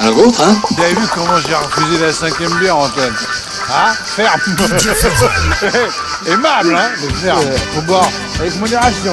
Un autre, hein? Vous avez vu comment j'ai refusé la cinquième bière, Antoine? Hein Ferme. Aimable, hein Mais ferme, faut boire avec modération.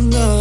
No.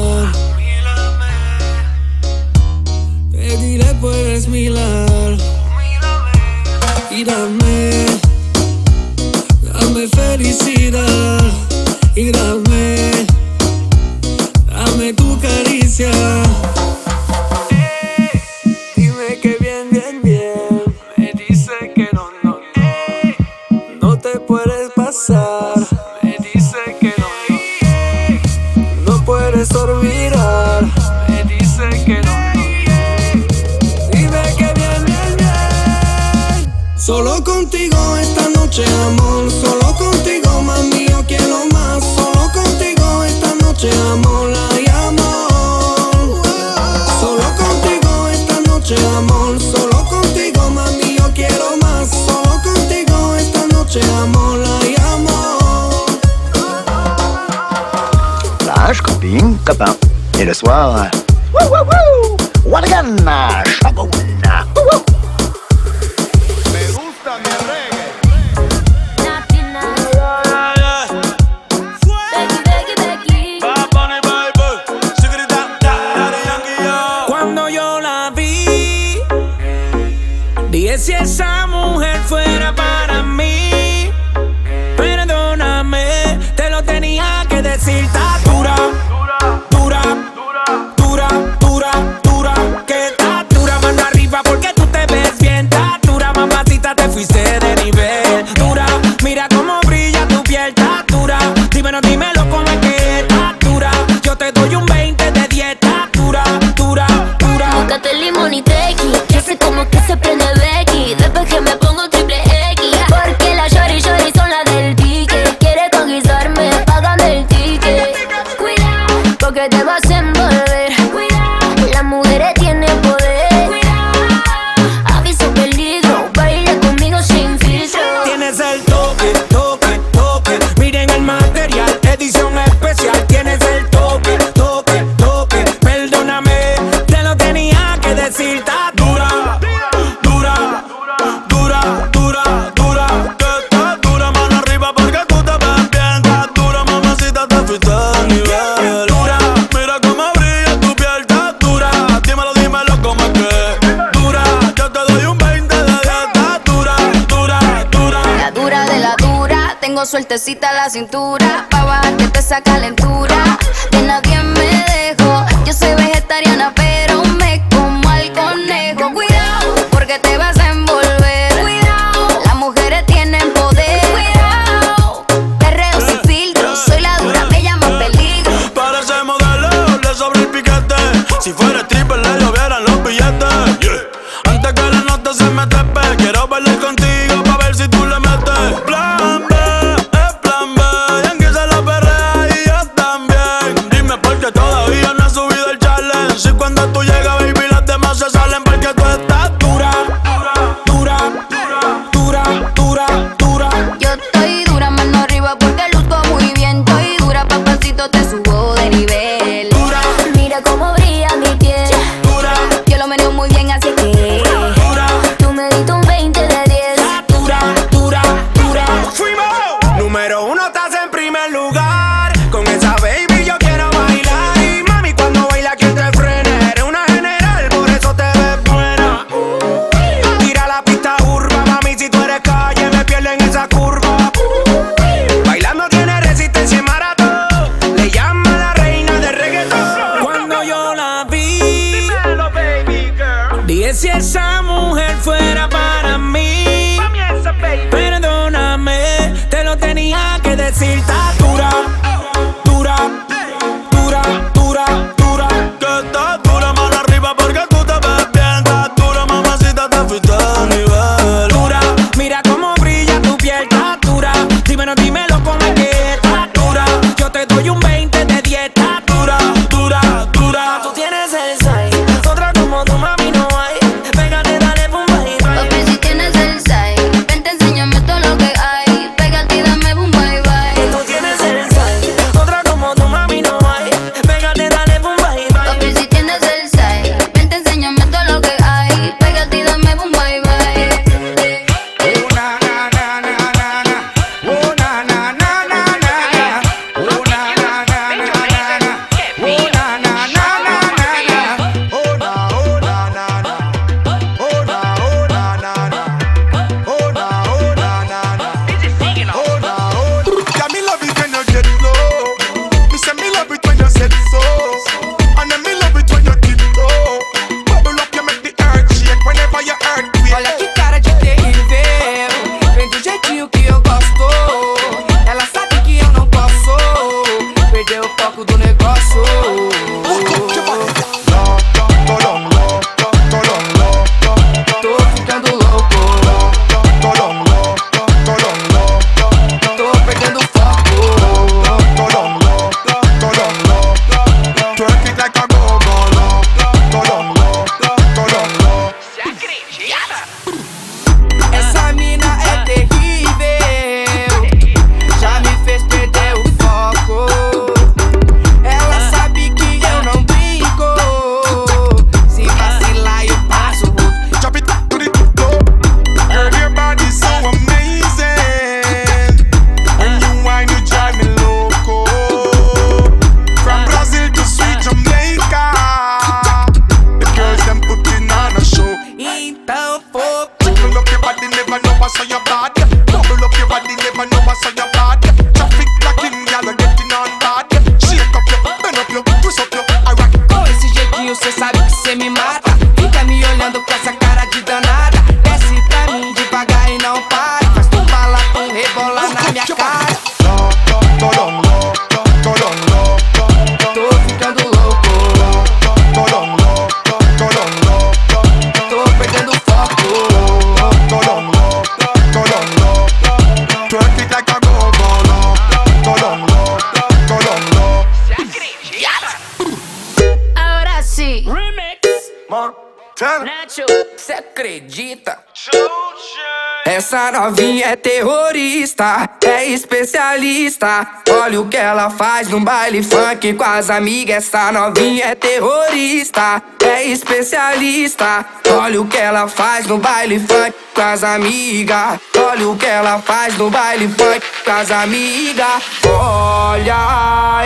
Essa novinha é terrorista, é especialista. Olha o que ela faz no baile funk com as amigas. Essa novinha é terrorista, é especialista. Olha o que ela faz no baile funk com as amigas. Olha o que ela faz no baile funk com as amigas. Olha a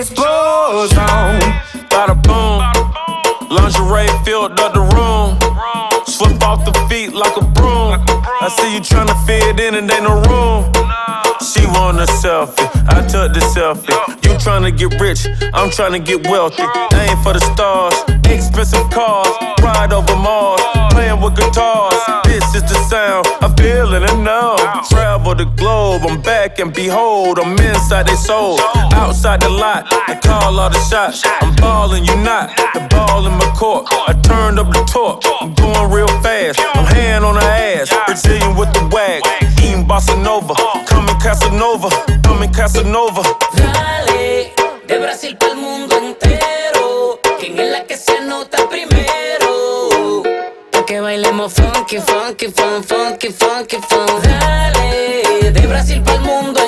explosão. Bada boom, lingerie filled up the room. off the feet like a broom. I see you tryna fit in and ain't no room. She want a selfie, I took the selfie. You to get rich, I'm trying to get wealthy. Aim for the stars, expensive cars, ride over Mars, playing with guitars. This is the sound, I feel it know. Travel the globe, I'm back and behold, I'm inside their soul. Outside the lot, I call all the shots. I'm ballin', you not. The ball in my court, I turned up the torque. I'm going real fast, I'm hand on the ass. Brazilian with the wag, eating bossa nova. Coming Casanova, coming Casanova. Brasil para el mundo entero. ¿Quién es la que se anota primero? Pa' que bailemos funky, funky, fun, funky, funky, fun. Dale, de Brasil para el mundo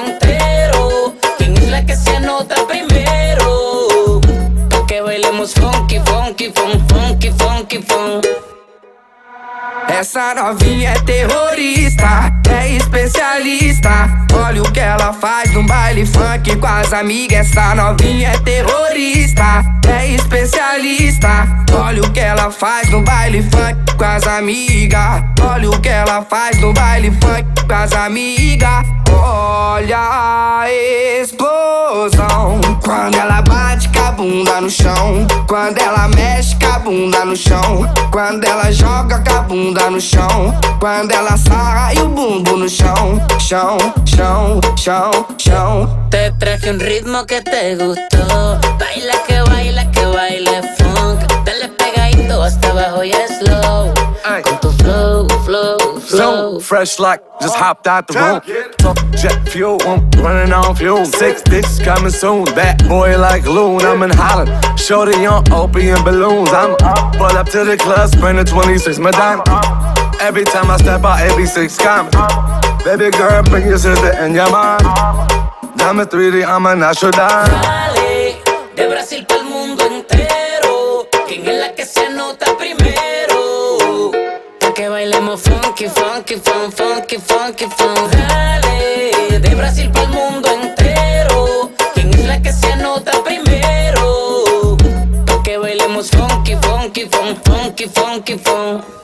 Essa novinha é terrorista, é especialista. Olha o que ela faz no baile funk com as amigas. Essa novinha é terrorista, é especialista. Olha o que ela faz no baile funk com as amigas. Olha o que ela faz no baile funk com as amigas. Olha a explosão quando ela bate com a bunda no chão. Quando ela mexe com a bunda no chão. Quando ela joga com a bunda no chão. Quando ela e o bumbo no chão. Chão, chão, chão, chão. Te traje un ritmo que te gustó. Baila que baila que baile funk. Dale pegadito hasta abajo y slow. Con tu flow, flow, flow. So fresh like just hopped out the room. Talk jet fuel, I'm running on fuel. Six bitches coming soon. That boy like loon, I'm in Holland. Shorty on opium balloons. I'm up, pull up to the club, spend the 26 Madonna. Every time I step out, 86 coming. Baby girl, bring your sister and your mom. Dame 3D, I'm a natural dime. Dale, de Brasil para el mundo entero. ¿Quién es la que se anota primero? Funky, funky, fun, funky, funky, fun. Dale, de Brasil para el mundo entero. ¿Quién es la que se anota primero? Pa' que bailemos funky, funky, fun, funky, funky, fun.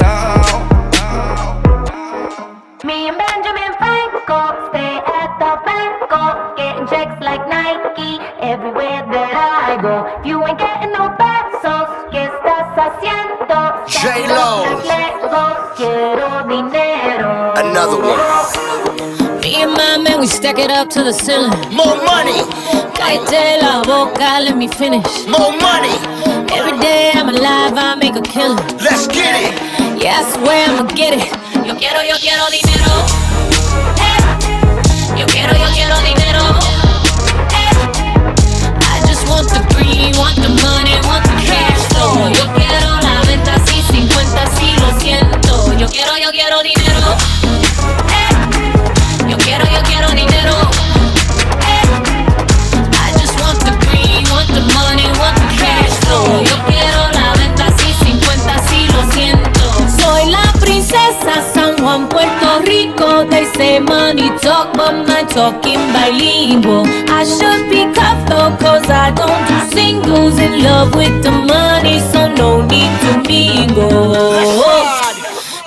Me and Benjamin Franco stay at the banco, getting checks like Nike everywhere that I go. If you ain't getting no pesos, ¿qué estás haciendo? J-Lo. Lejos, quiero dinero. Another one. Me and my man, we stack it up to the ceiling. More money. Cállate la boca, let me finish. More money. Every day I'm alive, I make a killing. Let's get it. Yeah, I swear I'ma get it. Yo quiero, yo quiero dinero. Yo quiero, yo quiero dinero. I just want the green, want the money, want the cash flow. Yo quiero la venta, sí, 50, sí, lo siento. Yo quiero, yo quiero dinero. Eh. Yo quiero, yo quiero dinero. I just want the green, want the money, want the cash flow. Juan, Puerto Rico. They say money talk, but my talking bilingual. I should be cutthroat, cause I don't do singles. In love with the money, so no need to mingle.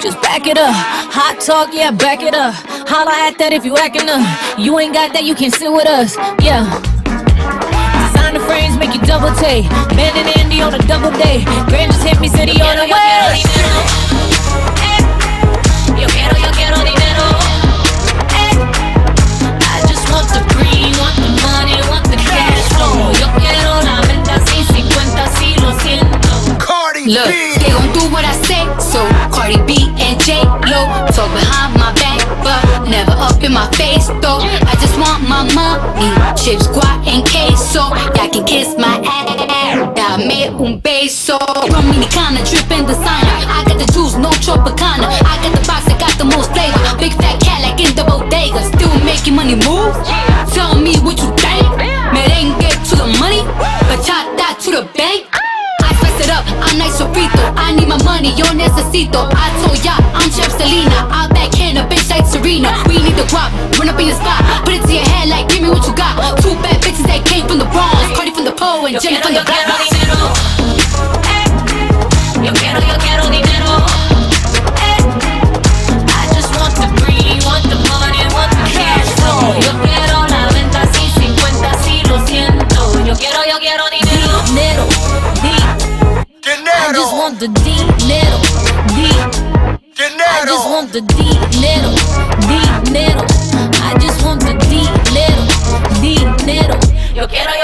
Just back it up. Hot talk, yeah, back it up. Holla at that if you acting up. You ain't got that, you can sit with us. Yeah. Designer frames make you double take. Ben and Andy on a double day. Grand just hit me, city on the way. Flow. Yo quiero la venta, sí, 50, sí, lo siento. Cardi Look, B. they gon' do what I say, so Cardi B and J Lo talk behind my back, but never up in my face though. I just want my money, chips, guac, and queso. Y'all can kiss my ass, dame un beso. Dominicana, drippin' designer. I got the juice, no Tropicana. I got the box that got the most flavor. Big fat cat like in the bodega, still making money move. Tell me what you think. To the money, bachata to the bank. I spice it up, I'm nice sofrito. I need my money, yo necesito. I told ya, I'm Chef Selena. I backhand a bitch like Serena. We need the guap, run up in your spot. Put it to your head like, give me what you got. Two bad bitches that came from the Bronx. Cardi from the pole and Jenny from the block. Yo quiero, yo the dinero, di. I just want the dinero, dinero. I just want the dinero, dinero. Yo quiero, yo quiero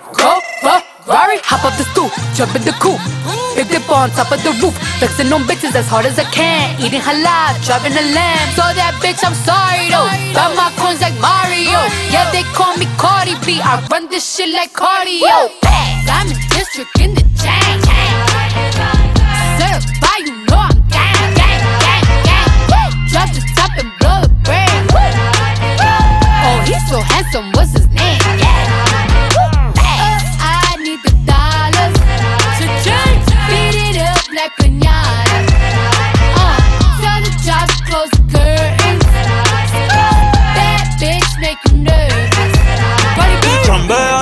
hop up the stoop, jump in the coupe. Big dip on top of the roof, flexing on bitches as hard as I can. Eating halal, driving a lamb. So that bitch, I'm sorry though. Got my coins like Mario. Yeah, they call me Cardi B. I run this shit like cardio. Diamond district in the chain. Certified, you know I'm gang, gang, gang, gang. Drop the top and blow the. Oh, he's so handsome. What's his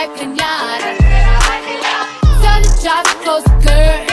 Like pinata. Tell the to close the curtains.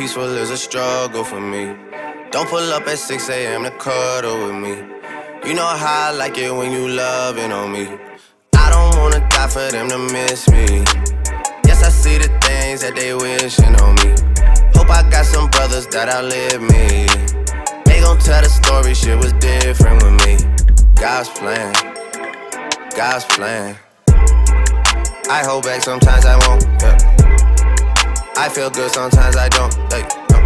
Peaceful is a struggle for me. Don't pull up at 6 a.m. to cuddle with me. You know how I like it when you loving on me. I don't wanna die for them to miss me. Yes, I see the things that they wishing on me. Hope I got some brothers that outlive me. They gon' tell the story, shit was different with me. God's plan, God's plan. I hold back, sometimes I won't. Yeah. I feel good, sometimes I don't. Hey, no.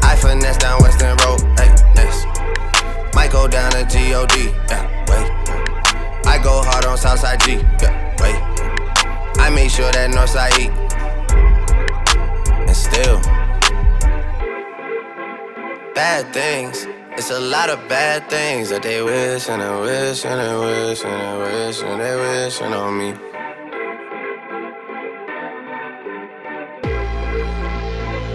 I finesse down Weston Road. Hey, next. Might go down to God. Yeah, wait. I go hard on Southside G. Yeah, wait. I make sure that Northside eat. And still, bad things. It's a lot of bad things that they wish and they wish and they wish and they wish and they wishing on me.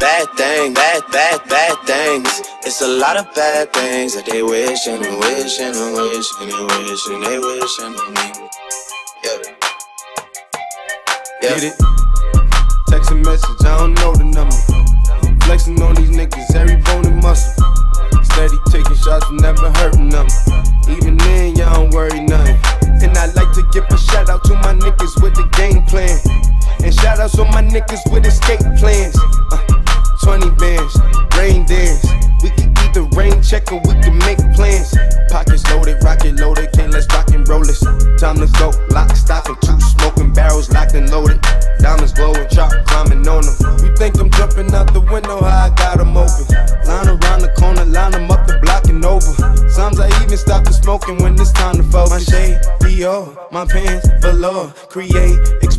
bad thing, bad, bad, bad things. It's a lot of bad things that they wish and they wish and they wish and they wish and they wish and on me. Yeah. Get it? Text a message, I don't know the number. Flexing on these niggas, every bone and muscle. Steady taking shots, never hurting them. Even then, y'all don't worry nothing. And I like to give a shout out to my niggas with the game plan. And shout outs on my niggas with escape plans. Uh, 20 bands, rain dance. We can either rain check or we can make plans. Pockets loaded, rocket loaded, can't let's rock and roll this. Time to go, lock, stock, and two smoking barrels locked and loaded. Diamonds glowing, chop climbing on them. You think I'm jumping out the window, how I got them open. Line around the corner, line them up the block and over. Sometimes I even stop the smoking when it's time to focus. My shade, Dior, my pants, velour. Create,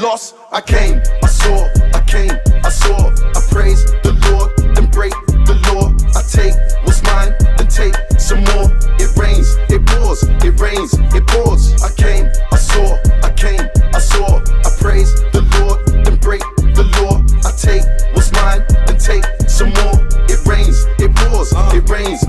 lost, I came, I saw, I came, I saw, I praise the Lord, and break the law. I take what's mine, and take some more. It rains, it pours, it rains, it pours. I came, I saw, I came, I saw, I praise the Lord, and break the law. I take what's mine, and take some more. It rains, it pours, it rains,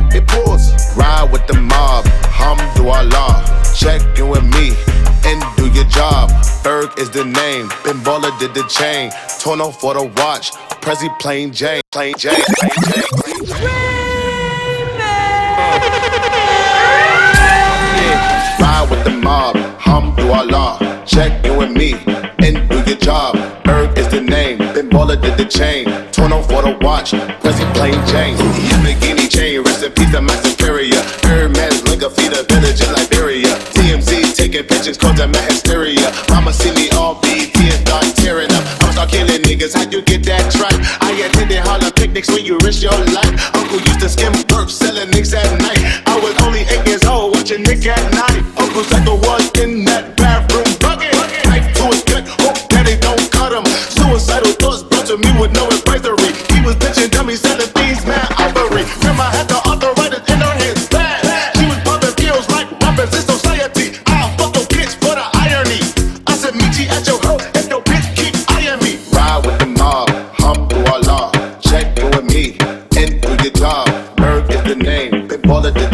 is the name, Ben Baller did the chain. Tono for the watch, Prezi plain Jane, plain Jane, plain Jane. Ride with the mob, hamdulillah. Check in with me and do your job. Ferg is the name, Ben Baller did the chain. Tono for the watch, Prezi plain Jane. Lamborghini chain, rest in peace, the my superior. Hermes, Linga, feed a village in Liberia. Taking pictures, causing my hysteria. Mama see me all BT and start tearing up. I'm start killing niggas, how you get that tripe? I attended Harlem picnics when you risk your life. Uncle used to skim perp, selling nicks at night. I was only eight years old, watching Nick at night. Uncle Psycho was in that bathroom bucket. Knife to his gut, hope daddy don't cut him. Suicidal thoughts brought to me with no advisory. He was bitching dummies,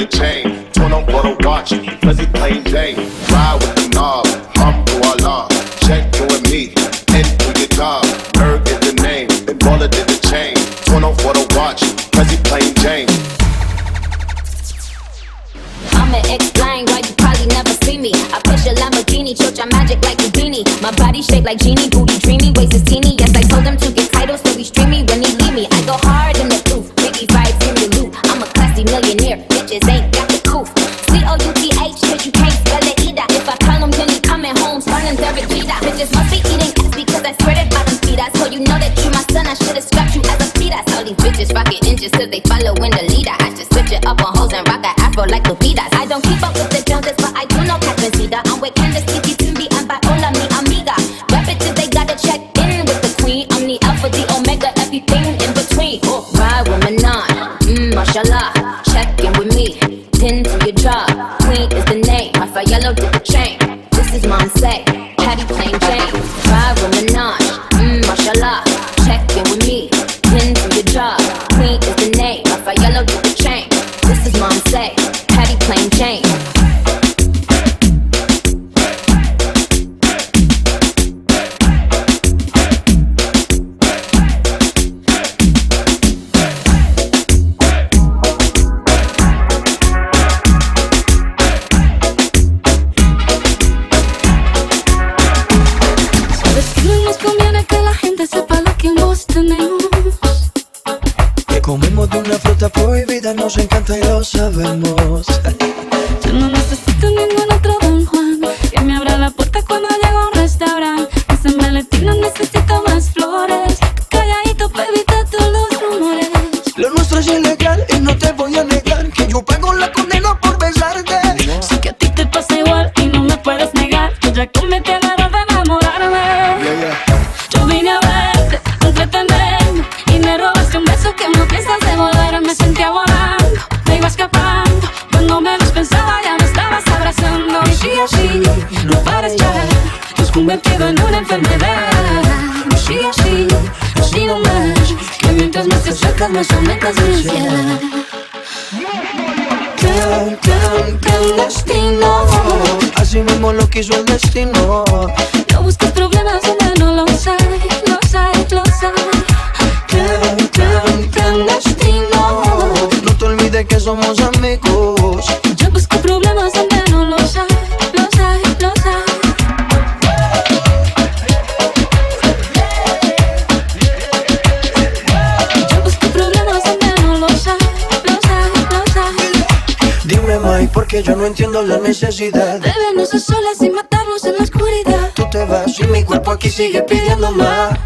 chain. Turn on for the watch, Fuzzy plain Jane. Ride with the mob, hamdulillah. Check in with me and do your job. Ferg is the name, Ben Baller did the chain. Turn on for the watch, Fuzzy plain Jane. I'ma explain why you probably never see me. I push a Lamborghini, choke your magic like Houdini. My body shaped like genie, booty dreamy, waist is teeny. Yes, I told him to get bitches ain't got the coof. C O U T H, cause you can't spell it either. If I tell him, then he coming home, starting Derek Jeter. Bitches must be eating ass because I spread it out them feet. So you know that you my son, I should've scrapped you as a fetus. All these bitches rockin' inches cause they following the leader. I should switch it up on hoes and rock a afro like Lupitas. I don't keep up with did the chain. This is mom say, prohibida, nos encanta y lo sabemos. Yo no necesito ningún otro Don Juan que me abra la puerta cuando llego a un restaurante. Ese maletín no necesita más flores. Calladito para evitar todos los rumores. Lo nuestro es ilegal y no te voy a Así mismo lo quiso el destino. Porque yo no entiendo la necesidad. Débenos a solas y matarnos en la oscuridad. Tú te vas y mi cuerpo aquí sigue pidiendo más.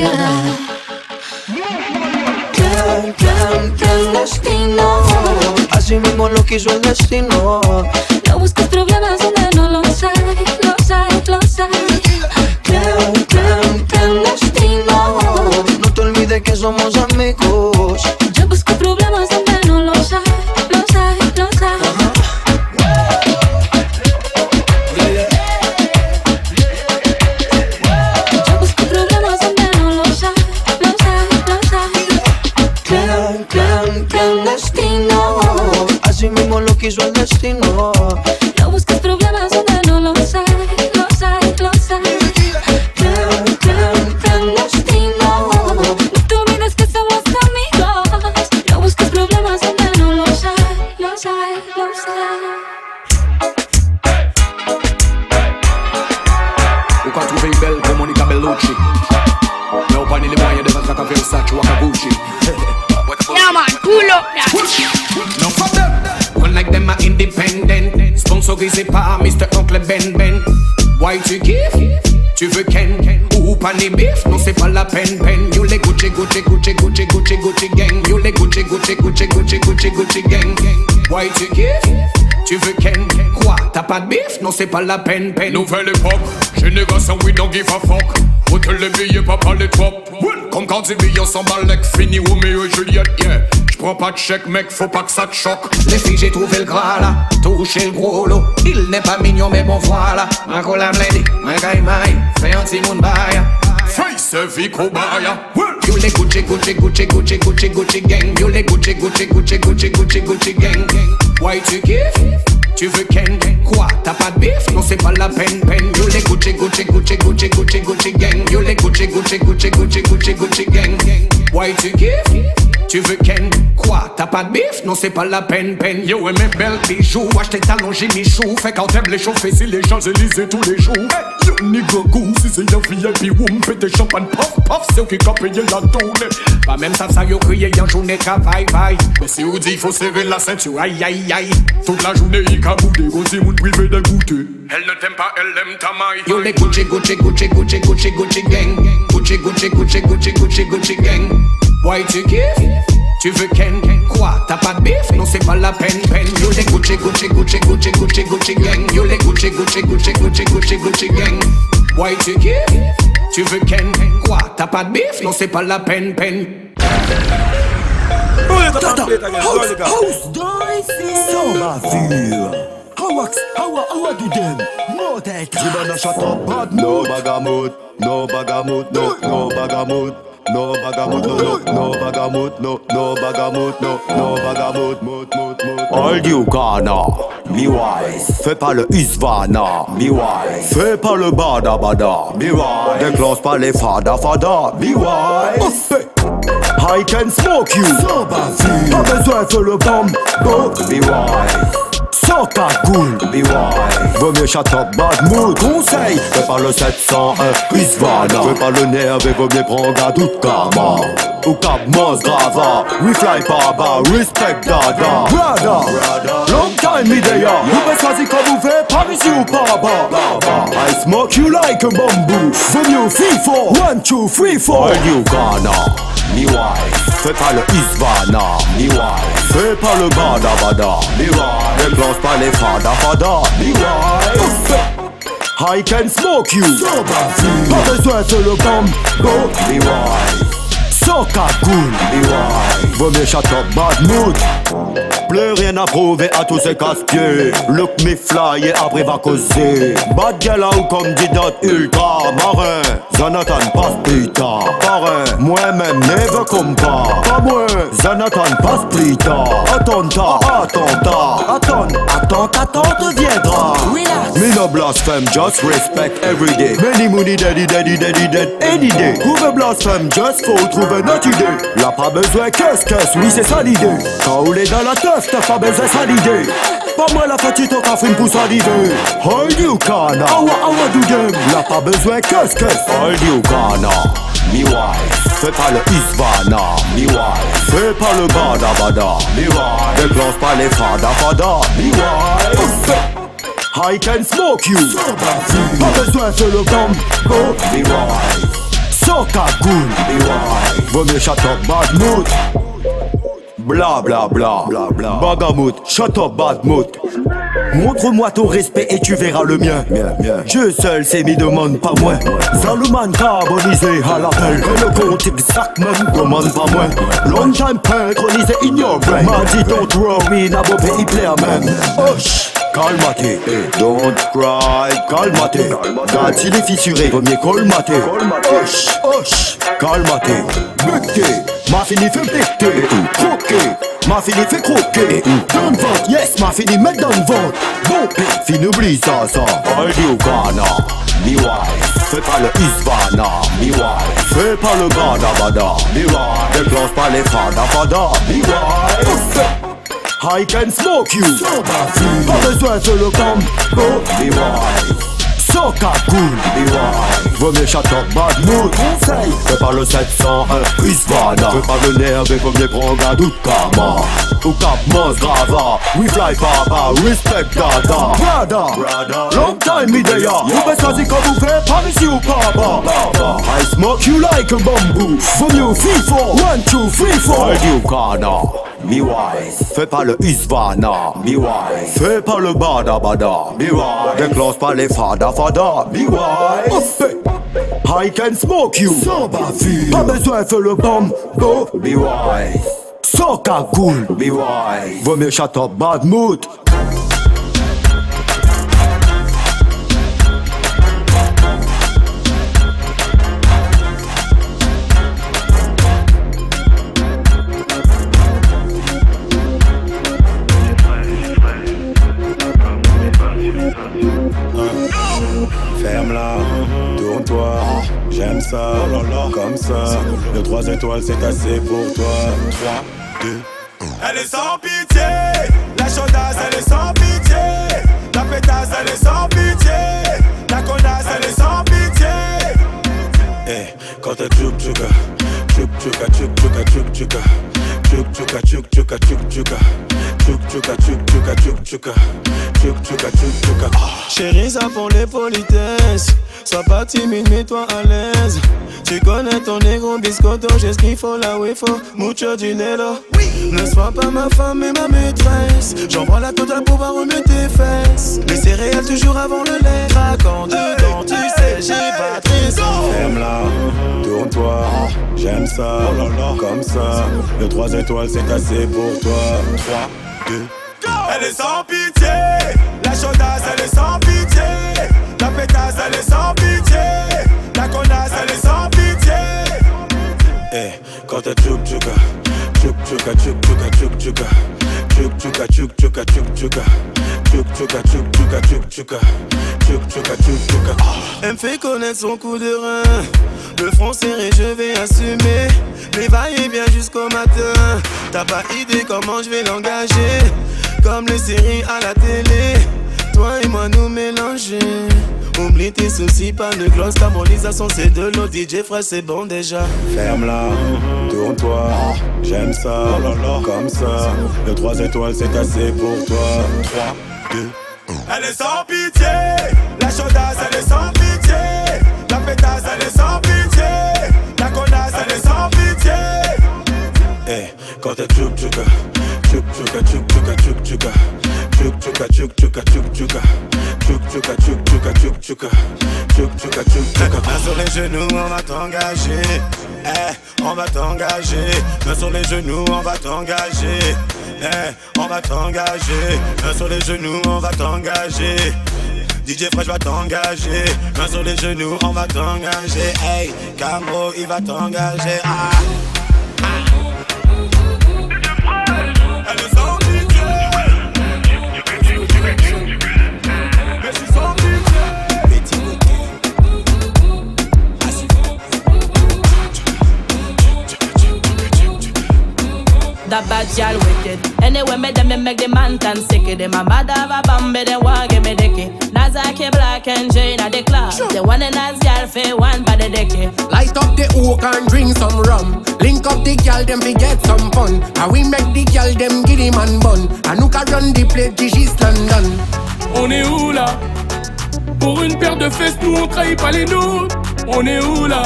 Ansiedad. Clan, clan, clandestino. Así mismo lo quiso el destino. No busques problemas donde no los hay, los hay, los hay. Clan, clan, clandestino. No te olvides que somos c'est pas la peine peine. Nouvelle époque, génération we don't give a fuck. Hôtel les billets, papa les trop Comme quand des billets s'emballent, fini Roméo et Juliette, yeah. J'prends pas de chèque mec, faut pas que ça te choque. Les filles j'ai trouvé le gras là. Touché le gros lot. Il n'est pas mignon mais bon voilà. Collab lady, un guy my Fais un petit monde bail Face vie cobaya You les Gucci Gucci Gucci Gucci Gucci Gucci gang. You les Gucci Gucci Gucci Gucci Gucci Gucci gang. Why tu kiffes Tu veux Ken? Quoi? T'as pas de bif? Non c'est pas la peine peine. You les Gucci Gucci Gucci Gucci Gucci Gucci gang. You les Gucci Gucci Gucci Gucci Gucci Gucci gang. Why tu kiffes Tu veux Ken? Quoi T'as pas de bif? Non c'est pas la peine peine. Yo et mes belles bijoux, achetez talons j'ai Michou. Fait quand t'aimes les chauffer, c'est les Champs-Élysées tous les jours. Hey, Yo goose, si c'est VIP des champagne. Puff puff, c'est qui qu'a payé la tournée. Pas même ça ça yo crié en journée travail vaille Mais si vous dit faut serrer la ceinture, aïe aïe aïe. Toute la journée il a boudé, gros si moun privé de goûter. Elle ne t'aime pas, elle aime ta maille. Yo les Gucci Gucci Gucci Gucci Gucci Gucci gang. Gucci Gucci Gucci Gucci Gucci Gucci gang Why tu kiffes? Tu veux Ken? Quoi T'as pas de bif Non c'est pas la peine peine. Yo les Gucci Gucci Gucci Gucci Gucci Gucci gang. Yo les Gucci Gucci Gucci Gucci Gucci Gucci gang. Why tu kiffes? Tu veux Ken? Quoi T'as pas de bif Non c'est pas la peine peine. Sans bavure. How wax, how a, how a do them? You better shut up bad No bagamoot, no bagamoot, no, no bagamoot No bagamoot, no, no, no no, no no, no bagamoot, moot, moot, moot All you Ghana, me wise. Fais pas le Isvana, me wise. Fais pas le bada bada, me wise. Déclenche pas les fada fada, me wise. I can smoke you, pas besoin de le bomb, go, be wise sans cagoule, be wise. Vaut mieux shut up, bad mood, conseil Fais pas le 701, Isvana Fais pas le nerf et vaut mieux prendre un doute karma Ou cap mos grava, we fly baba, respect dada. Brada, long time me there Vous me choisir comme vous faites, par ici ou par bas I smoke you like a bamboo. Vaut mieux FIFO, one, two, three, four. All you Ghana, me wise? Fais pas le Isvana, Fais pas le bada bada, Déclenche pas les fada fada, I can smoke you. Pas besoin de le bomb Go, be be wise Vaut mieux shut up, bad mood. Plus rien à prouver à tous ces casse-pieds. Look me fly et après va causer. Bad girl ou comme dit d'autres ultra marin. Jonathan passe putain Parrain, moi-même never compas Pas moi, Jonathan passe plus tard. Attentat, attentat Attends, attends, attends deviendra Me no blasphème, just respect every day. Many money daddy, daddy, daddy, dead any day. Trouve blasphème, just faut trouver notre idée. Là pas besoin qu'est-ce qu'est-ce, oui c'est ça l'idée. Quand on est dans la teuf, t'as pas besoin ça l'idée. Pas moi la petite au café pour saliver Hold you Ghana, awa awa do them Là pas besoin qu'est-ce qu'est-ce. Hold you Ghana, me wise Fais pas le Isvana, me wise Fais pas le bada bada, me Déclenche pas les fada fada, me I can smoke you. Pas besoin de le combo, me Soca cool, Vaut mieux shut up bad mood Bla bla bla, bla bla. Bagamout, shut up bad mood Montre-moi ton respect et tu verras le mien. Dieu seul c'est mis demande pas moins. Salomon carbonisé à l'appel. Et le compte exact même commande pas moins. Long time synchronisé in your brain. M'a dit don't worry, n'a beau pays player même. Hush. Calmate, don't cry, calmate. Quand il est fissuré, mieux colmater Hush, hush, calmate. Buté, m'a fini fait péter. Croquer, m'a fini fait croquer. Dans le ventre, yes, m'a fini mettre dans le ventre. Bon, fin oublie ça, ça. Aldi au Ghana, mi wife. Fais pas le Isvana, mi wife. Fais pas le bada bada, mi wife. Déclenche pas les fada fada, mi wife I can smoke you. Pas besoin de le combo Soca cool. Vaut mieux shut up bad mood. Fais pas le 701 Isvana Fais pas le nerf et vaut mieux prendre un doute Kama Ou Cap Mons Grava. We fly papa Respect dada. Brada Long time me there Vous pouvez choisir quand vous faites par ici ou papa I smoke you like a bamboo. Vaut mieux FIFO One, two, three, four. Do Ghana Mi wise Fais pas le Isvana. Mi wise Fais pas le bada bada. Mi wise Déclenche pas les fada fada. Mi wise I can smoke you. Sans bavure. Pas besoin de le bombo Be wise Soca cool Be wise Vaut mieux shut up bad mood ça. Le 3 étoiles, c'est assez pour toi. 3, 2, Elle est sans pitié, la chaudasse, elle est sans pitié. La pétasse, elle est sans pitié. La connasse, elle est sans pitié. Eh, quand t'es tchouk tchouka, tchouk tchouka, tchouk tchouka, tchouk tchouka. Tchouk tchouka, tchouk tchouka, tchouk tchouka. Tchouk tchouka, tchouk tchouka, tchouk tchouka. Tchouk tchouka, tchouk tchouka. Chérie, ça pour les politesses. Sois pas timide, mets-toi à l'aise. Tu connais ton négro biscotto, j'ai ce qu'il faut là où il faut. Mucho dinero. Ne sois pas ma femme mais ma maîtresse. J'envoie la totale pour pouvoir remettre tes fesses. Les céréales toujours avant le lait. Craquant dedans, tu sais, j'ai pas très Ferme-la, tourne-toi, j'aime ça, comme ça. Le 3 étoiles, c'est assez pour toi. 3, 2, Elle est sans pitié, la chaudasse, elle est sans pitié. La pétasse, elle est sans pitié. La connasse, elle est sans pitié. Eh, quand t'es tchouk tchouka, chuka chuk chuka chuk chuka. Chuk chuka chuk chuka chuk chuka. Chuk chuka chuk chuka chuk chuka. Chuk chuka chuk chuka. Elle me fait connaître son coup de rein. Le front serré je vais assumer. Les va-et-vient jusqu'au matin. T'as pas idée comment je vais l'engager. Comme les séries à la télé. Toi et moi nous mélanger. Oublie tes soucis, pas de gloss, carbonisation, c'est de l'eau. DJ frère, c'est bon déjà. Ferme-la, tourne-toi, j'aime ça, comme ça. Le 3 étoiles, c'est assez pour toi. 3, 2, Elle est sans pitié, la chaudasse, elle est sans pitié. La pétasse, elle est sans pitié. La connasse, elle est sans pitié. Eh, quand t'es tchouk tchouka, tchouka, tchouk tchouka, tchouk tchouka. Tchouk tchouka, tchouk tchouka. Main sur les genoux, on va t'engager. Eh, on va t'engager. Main sur les genoux, on va t'engager. Eh, on va t'engager. Main sur les genoux, on va t'engager. DJ Fresh va t'engager. Main sur les genoux, on va t'engager. Hey, Cambro, il va t'engager. Ah. That bad gal wicked. Anyway, me them me make the man tan sicky. Them a mad have a bambi, they want give me dicky. Nazaki black and Jane at the club. They want a nice gal for one by the dicky. Light up the oak and drink some rum. Link up the gal, them fi get some fun. And we make the gal, them giddy man bun. And who can run the play, Gigi's London. On est où là Pour une paire de fesses, nous on trahit pas les nôtres. On est où là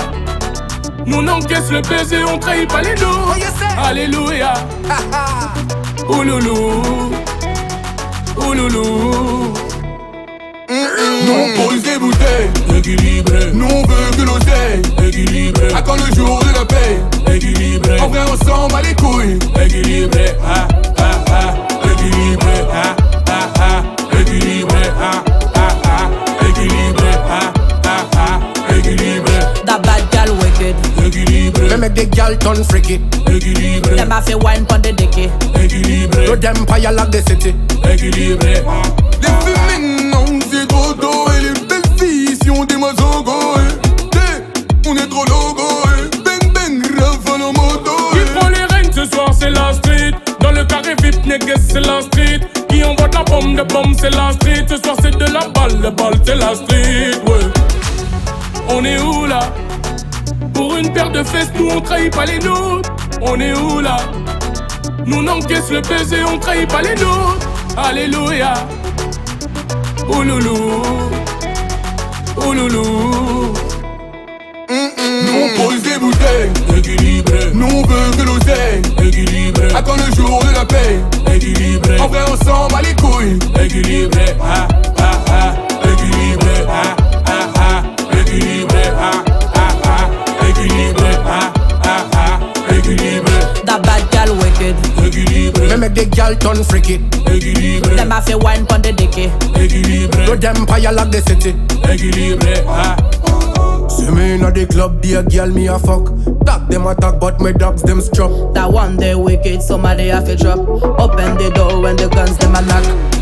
Nous on encaisse le baiser, on trahit pas les nôtres. Alléluia. Ouloulou. Ouloulou. Nous on pose des bouteilles, équilibré. Nous on veut que l'oseille, équilibré. À quand le jour de la paix, équilibré. En vrai, on s'en bat les couilles, équilibré. Ah, ah, ah, équilibré. Ah, make the gal turn freaky. Équilibré. Them a fi wine pon the dicky. Équilibré. Road empire like the city. Équilibré. Les fumées, non, c'est trop tôt. Et les belles filles, si on des mazogos. eh. On est trop logo. eh. Bang bang, rafale en moto. Qui prend les rênes ce soir, c'est la street. Dans le carré VIP, niggas, c'est la street. Qui envoie de la bombe, de bombe, c'est la street. Ce soir, c'est de la balle, le balle, c'est la street. Ouais. On est où là? Pour une paire de fesses, nous on trahit pas les nôtres. On est où là? Nous on encaisse le baiser, on trahit pas les nôtres. Alléluia. Ouloulou. Ouloulou. Nous on pose des bouteilles, équilibré. Nous on veut que l'oseille, équilibré. À quand le jour de la paix, équilibré. En vrai, on s'en bat les couilles, make the gal turn freaky. Équilibré. Them a fi wine pon the dicky. Équilibré. Road empire like the city. Équilibré. Ah. See me inna the club, be a girl me a fuck. Dog them attack, but my dogs them struck. That one day wicked, somebody have to drop. Open the door when the guns them a knock.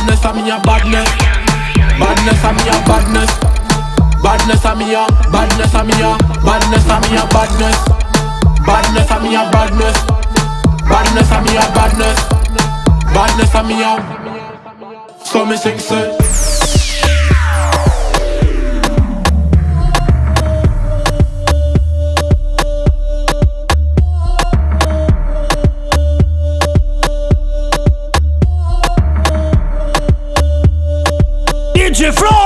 badness, I'm your badness. Badness, I'm your badness. Badness, I'm your badness, I'm your badness, I'm your badness. Badness, I'm your badness. Badness, I'm your badness. Badness, I'm your. So me sing, sir. DJ Flo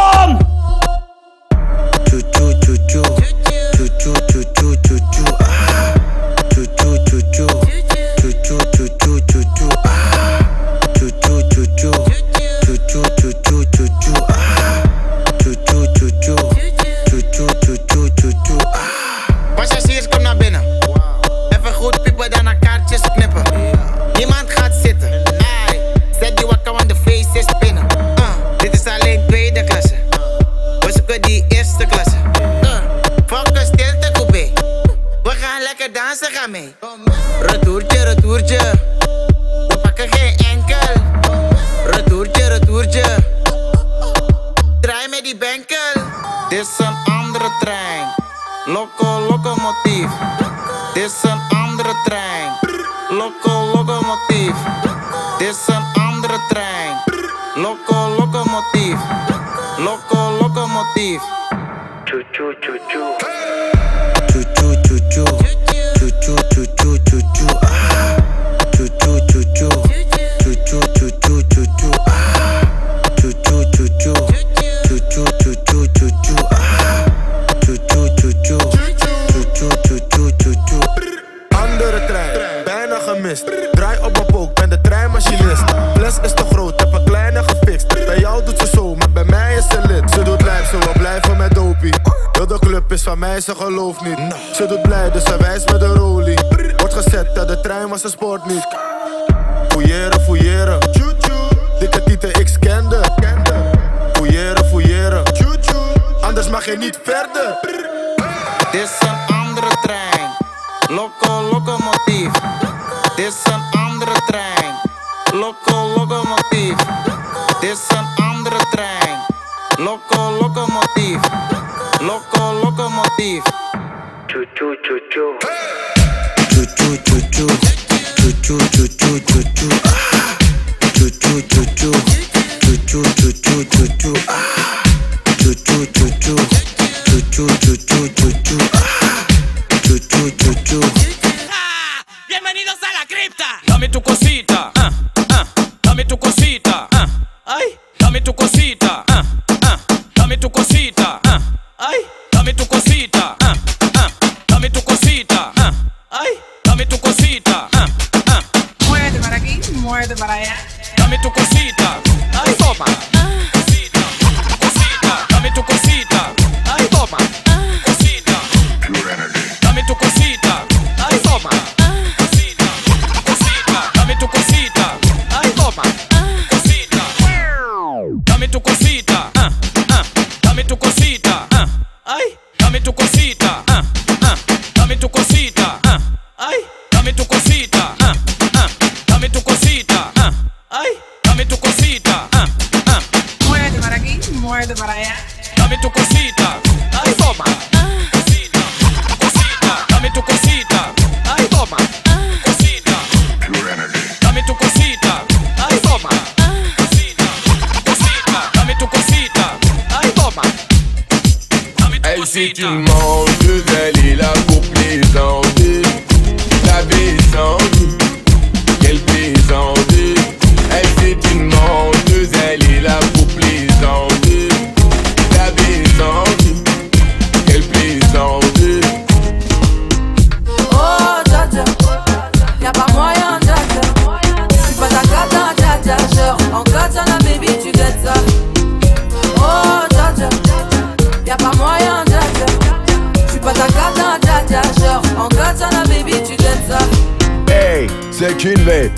c'est une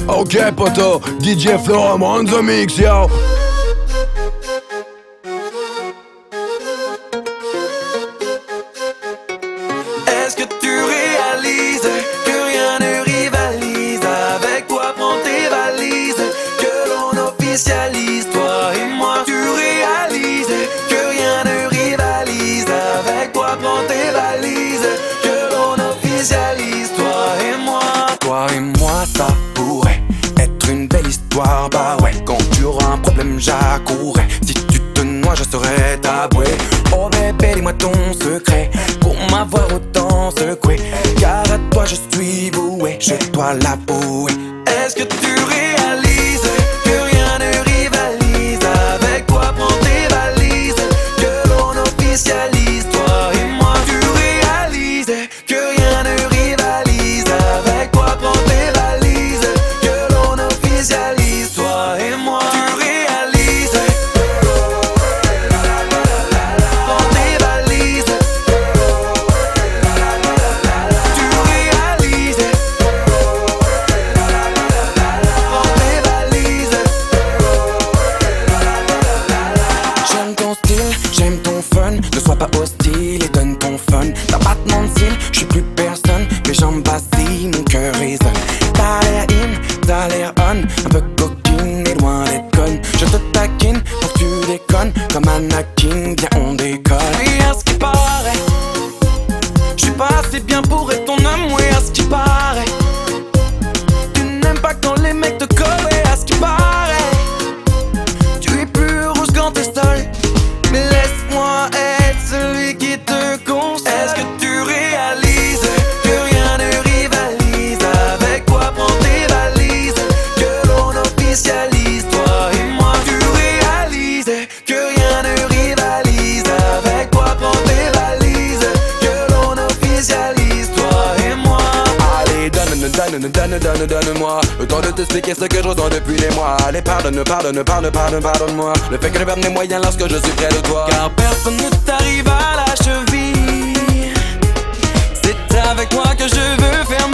Ok poto, DJ Florent on the mix yo. Jette-toi la peau donne, donne, donne-moi. Le temps de t'expliquer ce que je depuis des mois. Allez pardonne, pardonne, pardonne, pardonne, pardonne-moi. Le fait que je perde mes moyens lorsque je suis près de toi. Car personne ne t'arrive à la cheville. C'est avec moi que je veux faire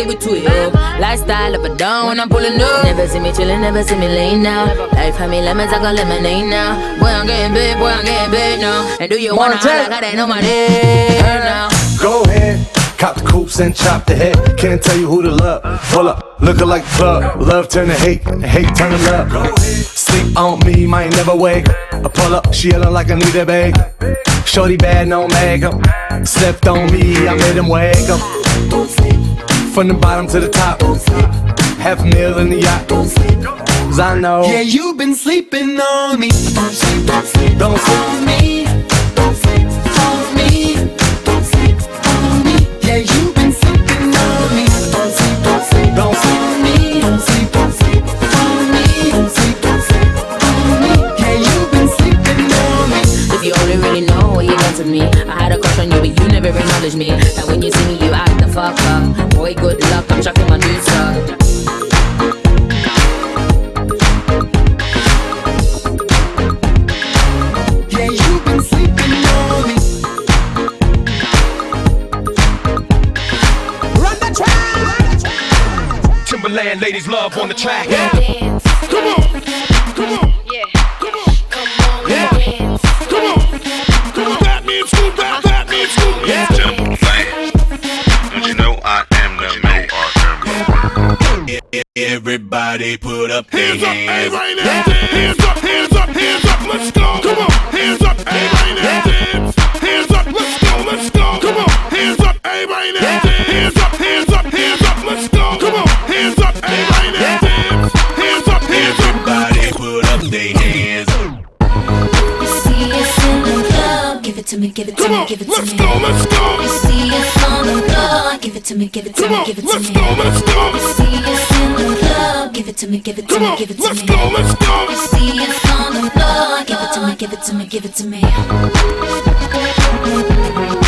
stick with twig. Lifestyle of a down when I'm pulling up. Never see me chillin', never see me laying down. Life had me lemons, I got lemonade now. Boy, I'm getting big, boy, I'm getting big now. And do you wanna I got that on my dick now? Go ahead. Cop the coops and chop the head. Can't tell you who to love. Pull up, looking like the club. Love turn to hate, hate turn to love. Sleep on me, might never wake. I pull up, she yelling like I need a bag. Shorty bad, no makeup. Slept on me, I made him wake up. Don't sleep. From the bottom to the top. Half a meal in the yacht. Cause I know. Yeah, you've been sleeping on me. Don't sleep, don't sleep, Don't sleep. on me. Don't sleep on me. Don't sleep on me. Yeah, you've been sleeping on me. Don't sleep, don't sleep, Don't sleep. on me. Don't sleep, don't sleep on me. Don't sleep, don't sleep on me. Yeah, you've been sleeping on me. If you only really know what you done to me. I had a crush on you, but you never acknowledged me. And when you see me, you act the fuck up. Boy, good luck, I'm chucking my new stuff. Yeah, you've been sleeping on me. Run the track. Timberland ladies love on the track. Come Everybody put up their hands. Up, right now. Hands up, hands up, hands up. Let's go. Come on. Hands up, right now. Dance. Hands up. Let's go. Let's go. Come on. Hands up, right now. Me, give it to me, give it to me. let's go. You see us on the floor, give it to me, give it to me, give it to let's me. go, let's go. You see us in the club, give it to me, give it to me, give it to let's me. go, let's go. You see us on the floor, give it to me, give it to me, give it to me.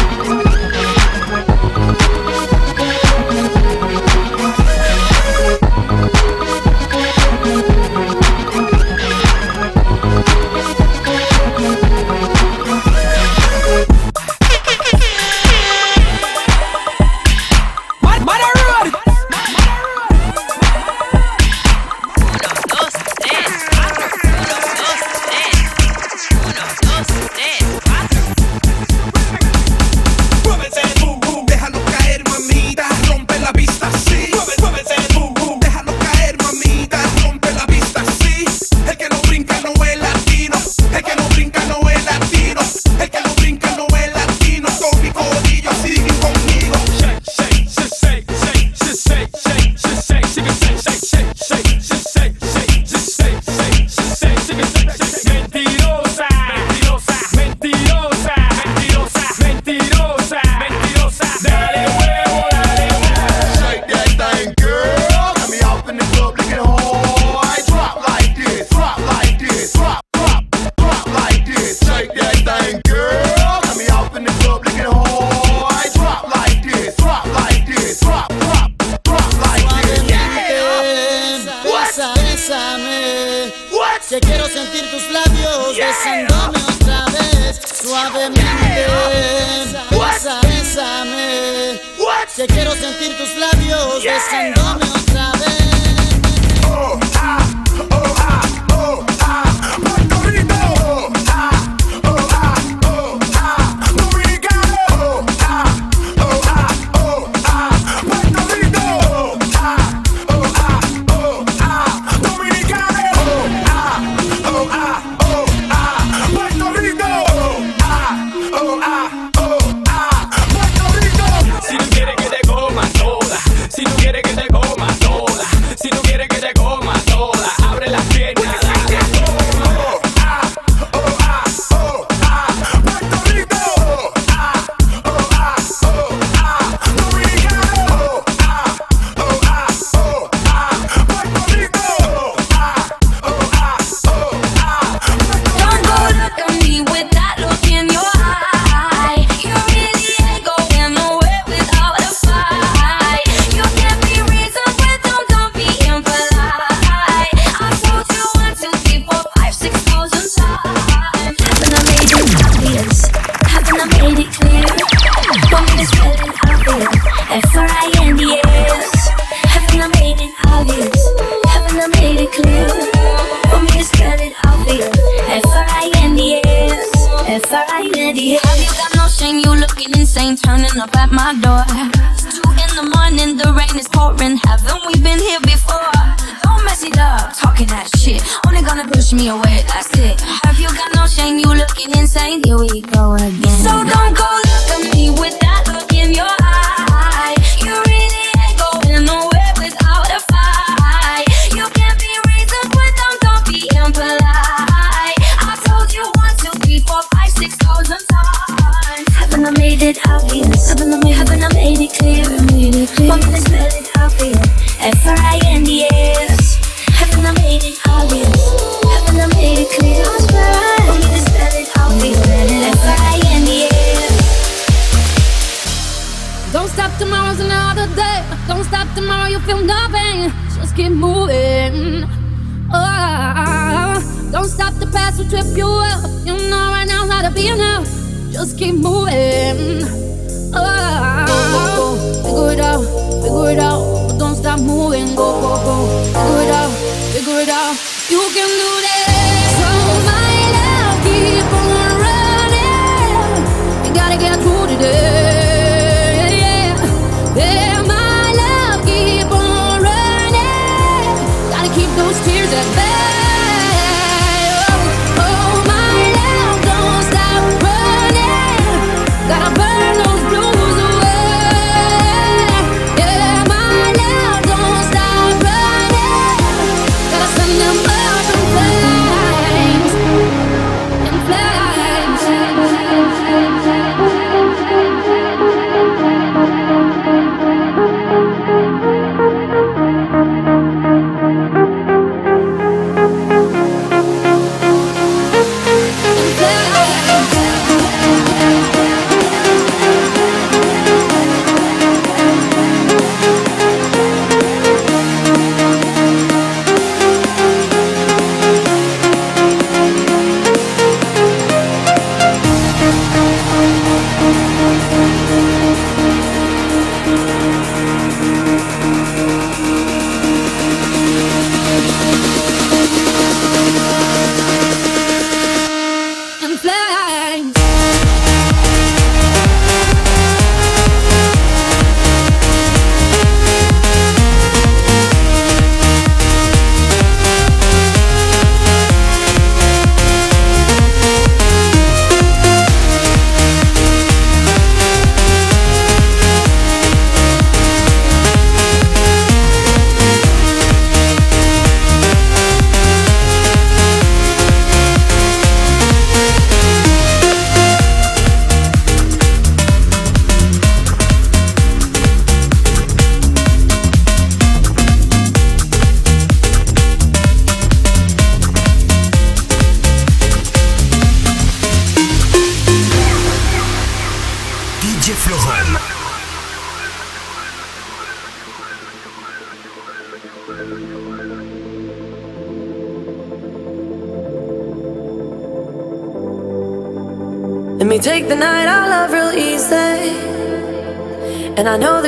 Suavemente. Besa, bésame. Que quiero sentir tus labios besándome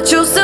choose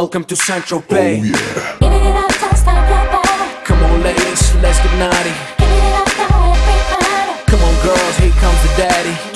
Welcome to Central Bay. Oh, yeah. up, Come on, ladies, let's get naughty. Up, Come on, girls, here comes the daddy.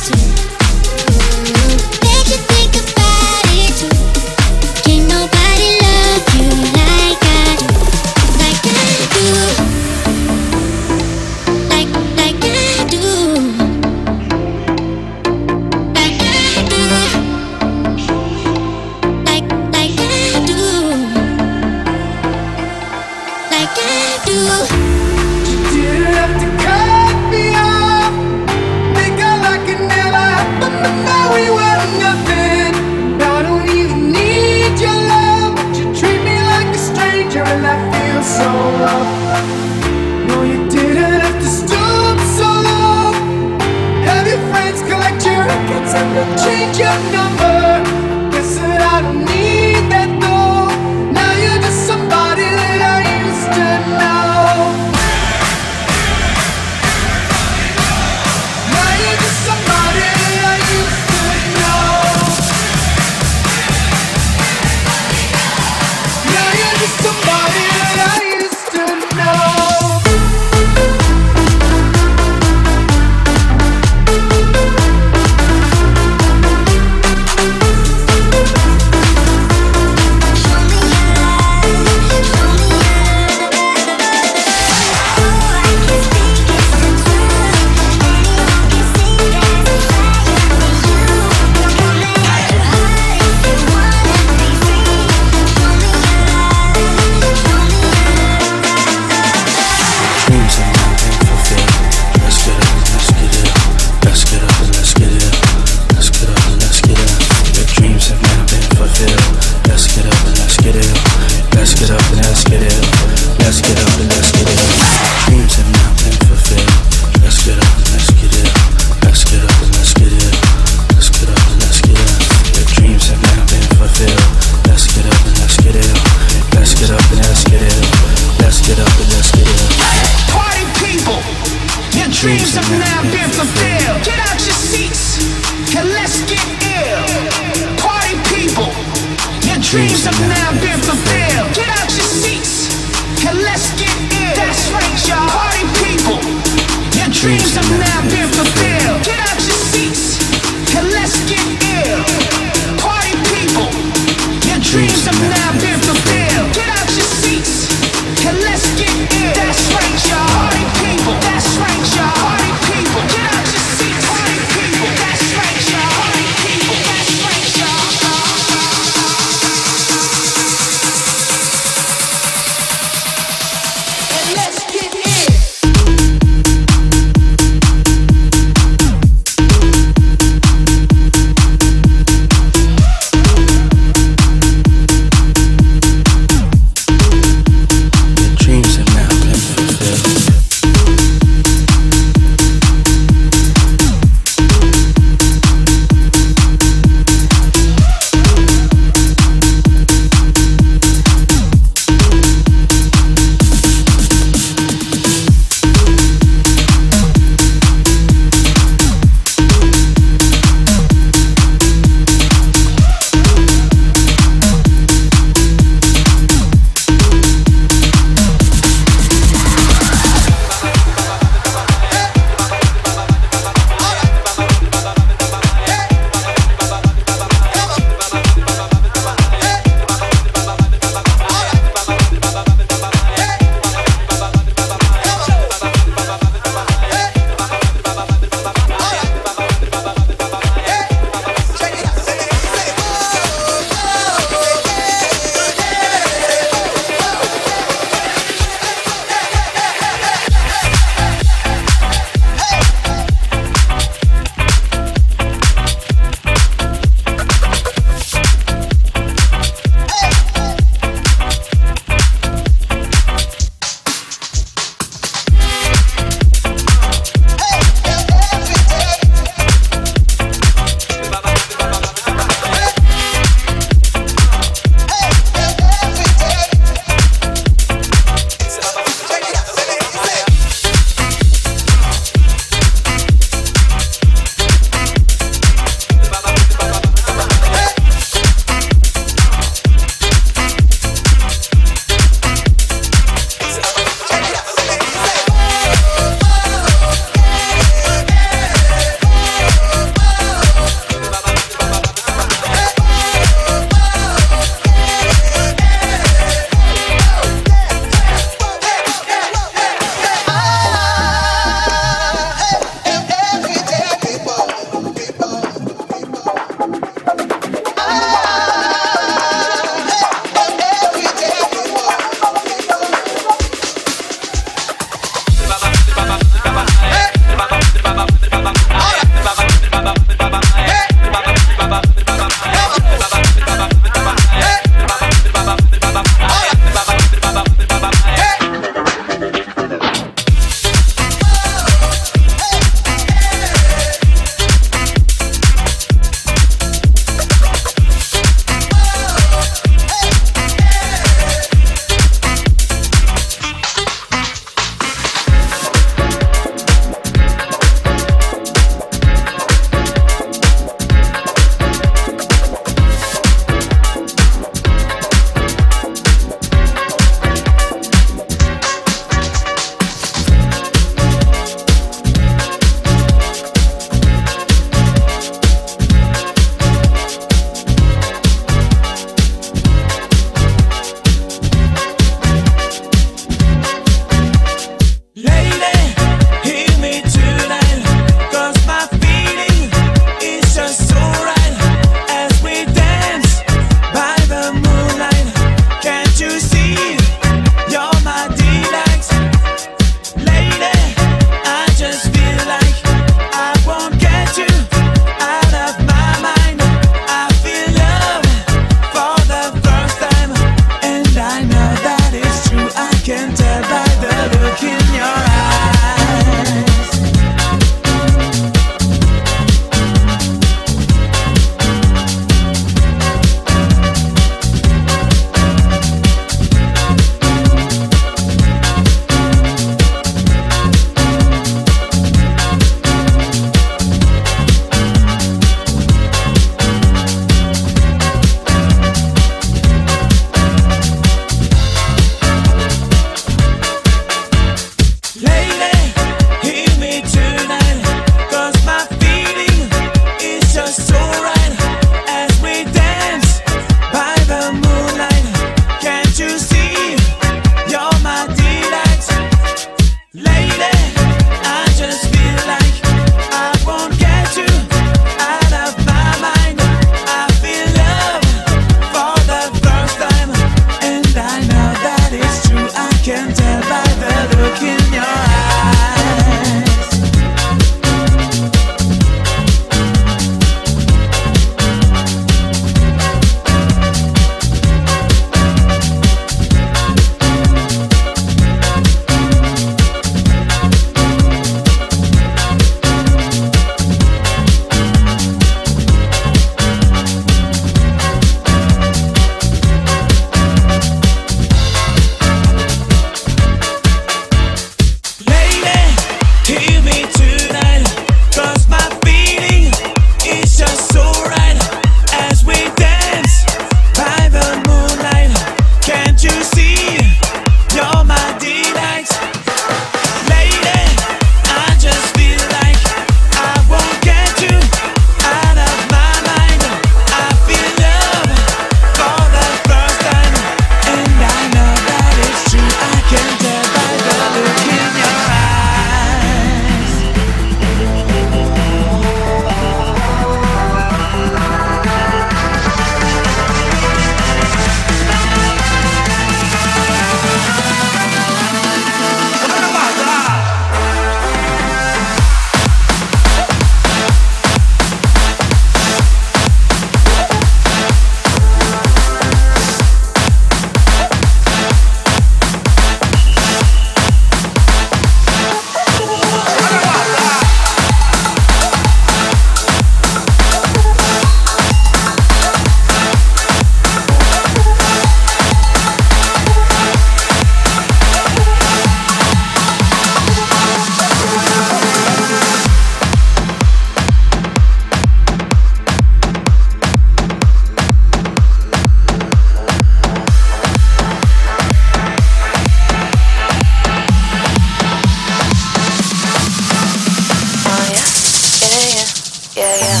Yeah.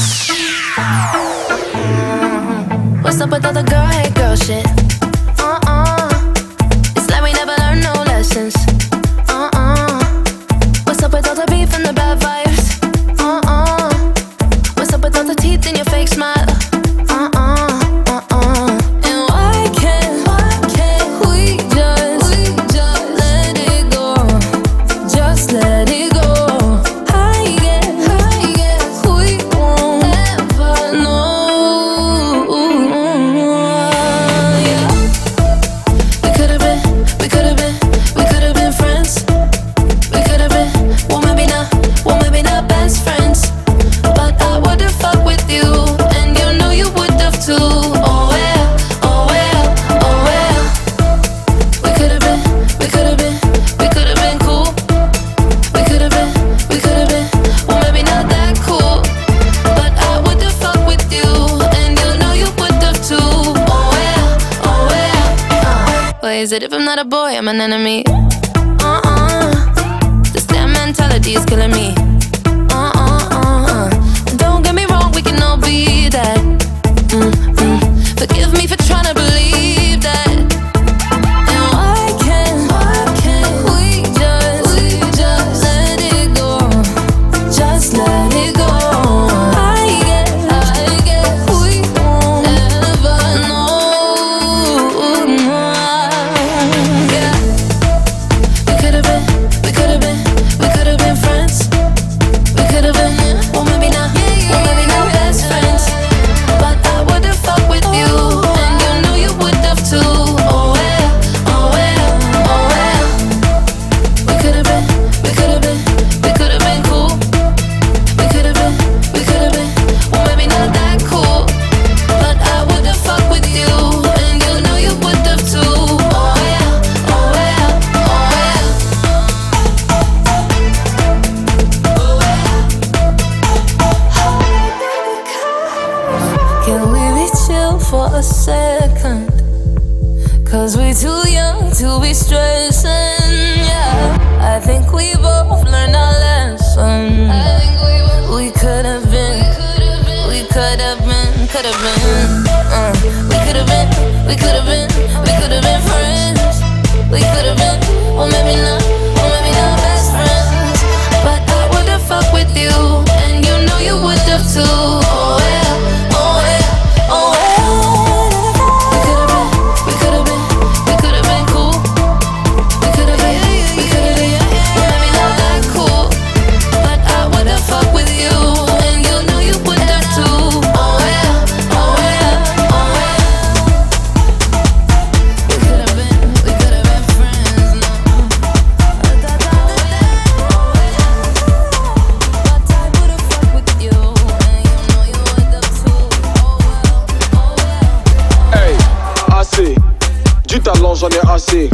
Mhm. What's up with all the girl not a boy, I'm an enemy? J'en ai assez.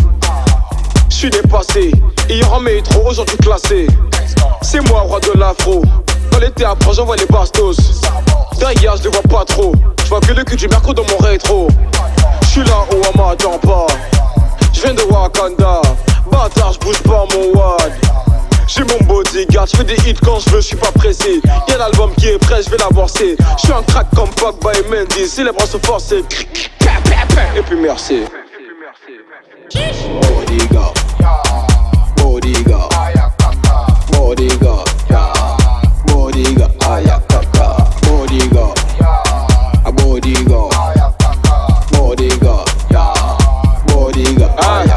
Je suis dépassé. Hier en métro, aujourd'hui classé. C'est moi, roi de l'afro. Dans les théâtres, j'envoie les bastos. Derrière, je vois pas trop. Je vois que le cul du mercredi dans mon rétro. Je suis là où on m'attend pas. Je viens de Wakanda. Bâtard, je bouge pas mon wad. J'ai mon bodyguard, je fais des hits quand je veux, suis pas pressé. Y'a l'album qui est prêt, je vais l'avancer. Je suis un crack comme Pogba et Mendy, sont forcés. Et puis merci. Bodyguard. Bodyguard. Bodyguard. Bodyguard. Ayakaka. Bodyguard. A bodyguard. Bodyguard. Bodyguard.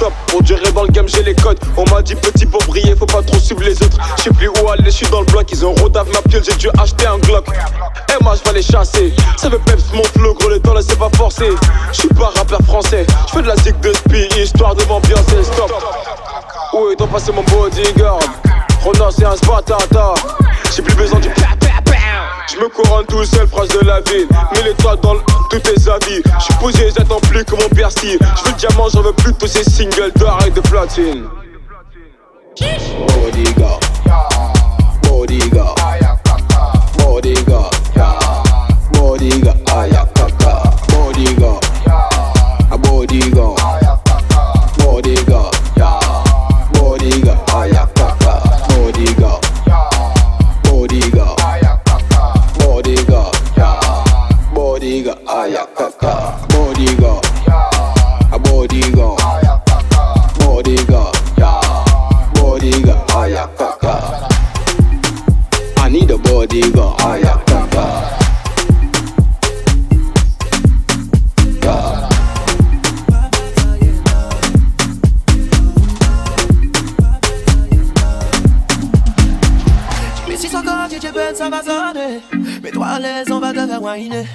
Stop durer dans le game, j'ai les codes. On m'a dit petit pour briller, faut pas trop suivre les autres. Je sais plus où aller, je suis dans le bloc. Ils ont rodave ma piole, j'ai dû acheter un Glock. Et moi, je vais les chasser. Ça veut peps mon flow, gros, le temps là, c'est pas forcé. Je suis pas rappeur français. Je fais de la zig de spi, histoire de m'ambiancer. Stop. Où est donc passé mon bodyguard Rona, c'est un spatata. J'ai plus besoin du pa. Je me couronne tout seul, proche de la ville. Mets les toits dans tous tes habits. Je suis posé, j'attends plus que mon persil. Je veux diamant, j'en veux plus tous ces singles d'or et de platine. Bodyguard. Bodyguard. Bodyguard. Bodyguard. bodyguard, a bodyguard, bodyguard, bodyguard, I need a bodyguard, Mais si son corps, tu penses. Mais toi, à l'aise, on va te faire whiner.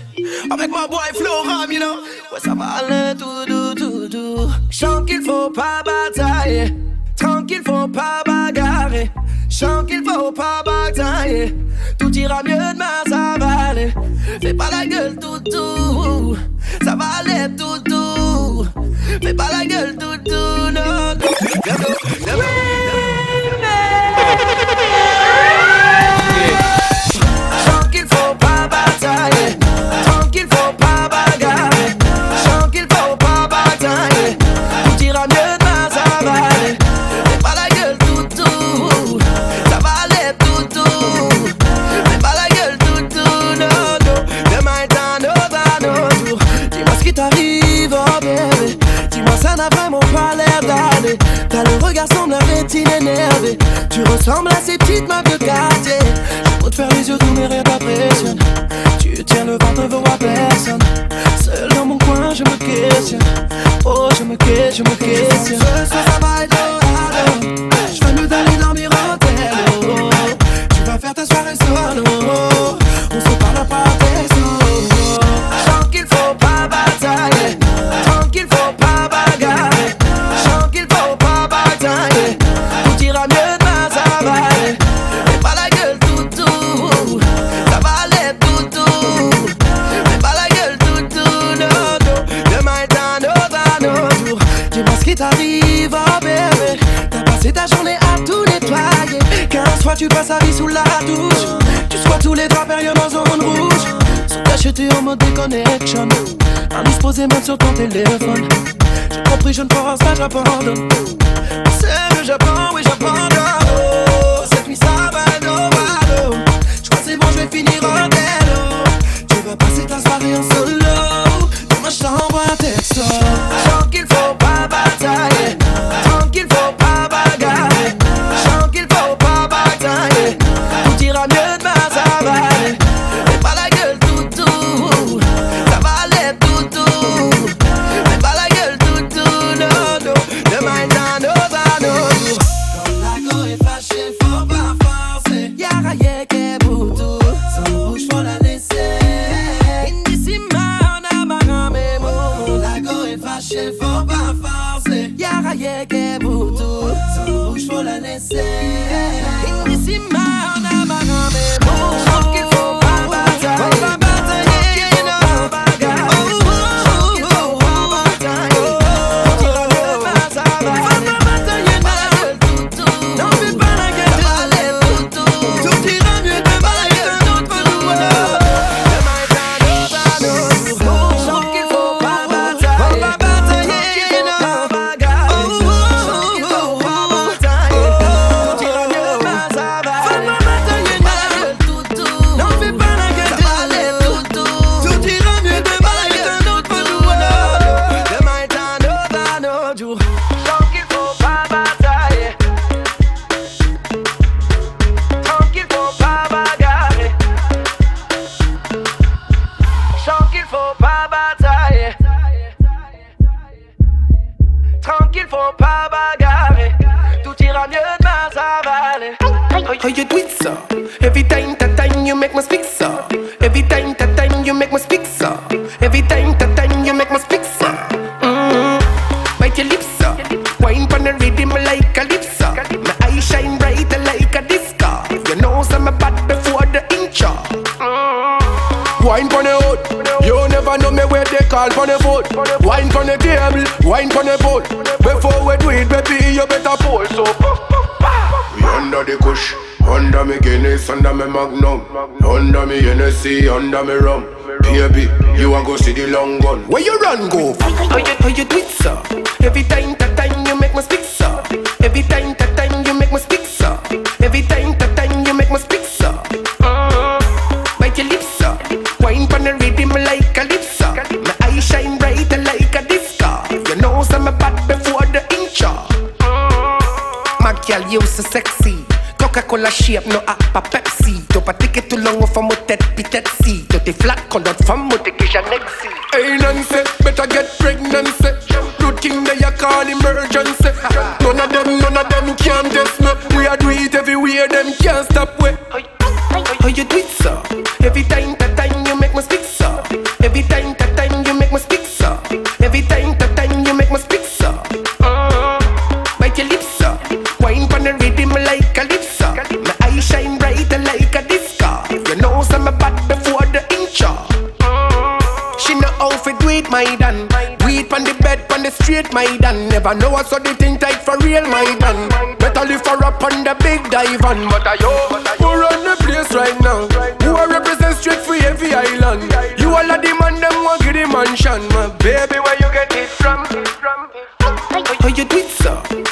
Avec ma boy Flora, you know. Ouais, ça va aller tout doux, tout doux. Chant qu'il faut pas batailler. Tranquille, faut pas bagarrer. Chant qu'il faut pas batailler. Tout ira mieux demain, ça va aller. Fais pas la gueule, tout doux. Ça va aller tout doux. Fais pas la gueule, tout doux, non. non, non, non yeah. Talking for ressemble à rétine énervée. Tu ressembles à ces petites meufs de quartier. Je te faire les yeux tourner, rien t'impressionne. Tu tiens le ventre, ne veux voir personne. Seul dans mon coin, je me questionne. Oh, je me questionne, je me questionne. Ce soir, ça va Je veux nous aller dormir en terre. Oh, oh, oh. Tu vas faire ta soirée solo. tu passes à vie sous la douche. Tu sois tous les draps en zone rouge. Sous cacheté en mode déconnection. Un disposé même sur ton téléphone. J'ai compris, je ne pense pas, j'abandonne. C'est que j'apprends, oui, j'abandonne. Oh, cette nuit, ça va, no, Je crois c'est bon, je vais finir en délo. Tu vas passer ta soirée en solo. Dans ma chambre, un texto. Tant qu'il faut pas batailler. Tant qu'il faut pas bagarrer. on earth so sexy. Coca-Cola shape, no app a Pepsi. take it too long off a motet pitetsi. Dote flat conduct from motekisha nexi. Hey, Nancy, better get Never know what's so the thing tight for real, my dan Better lift her up on the big dive on But I yo, Who run the place right now? Who a represent straight for every island? You all of the man, them want get the mansion. My baby, where you get it from? How you do it so?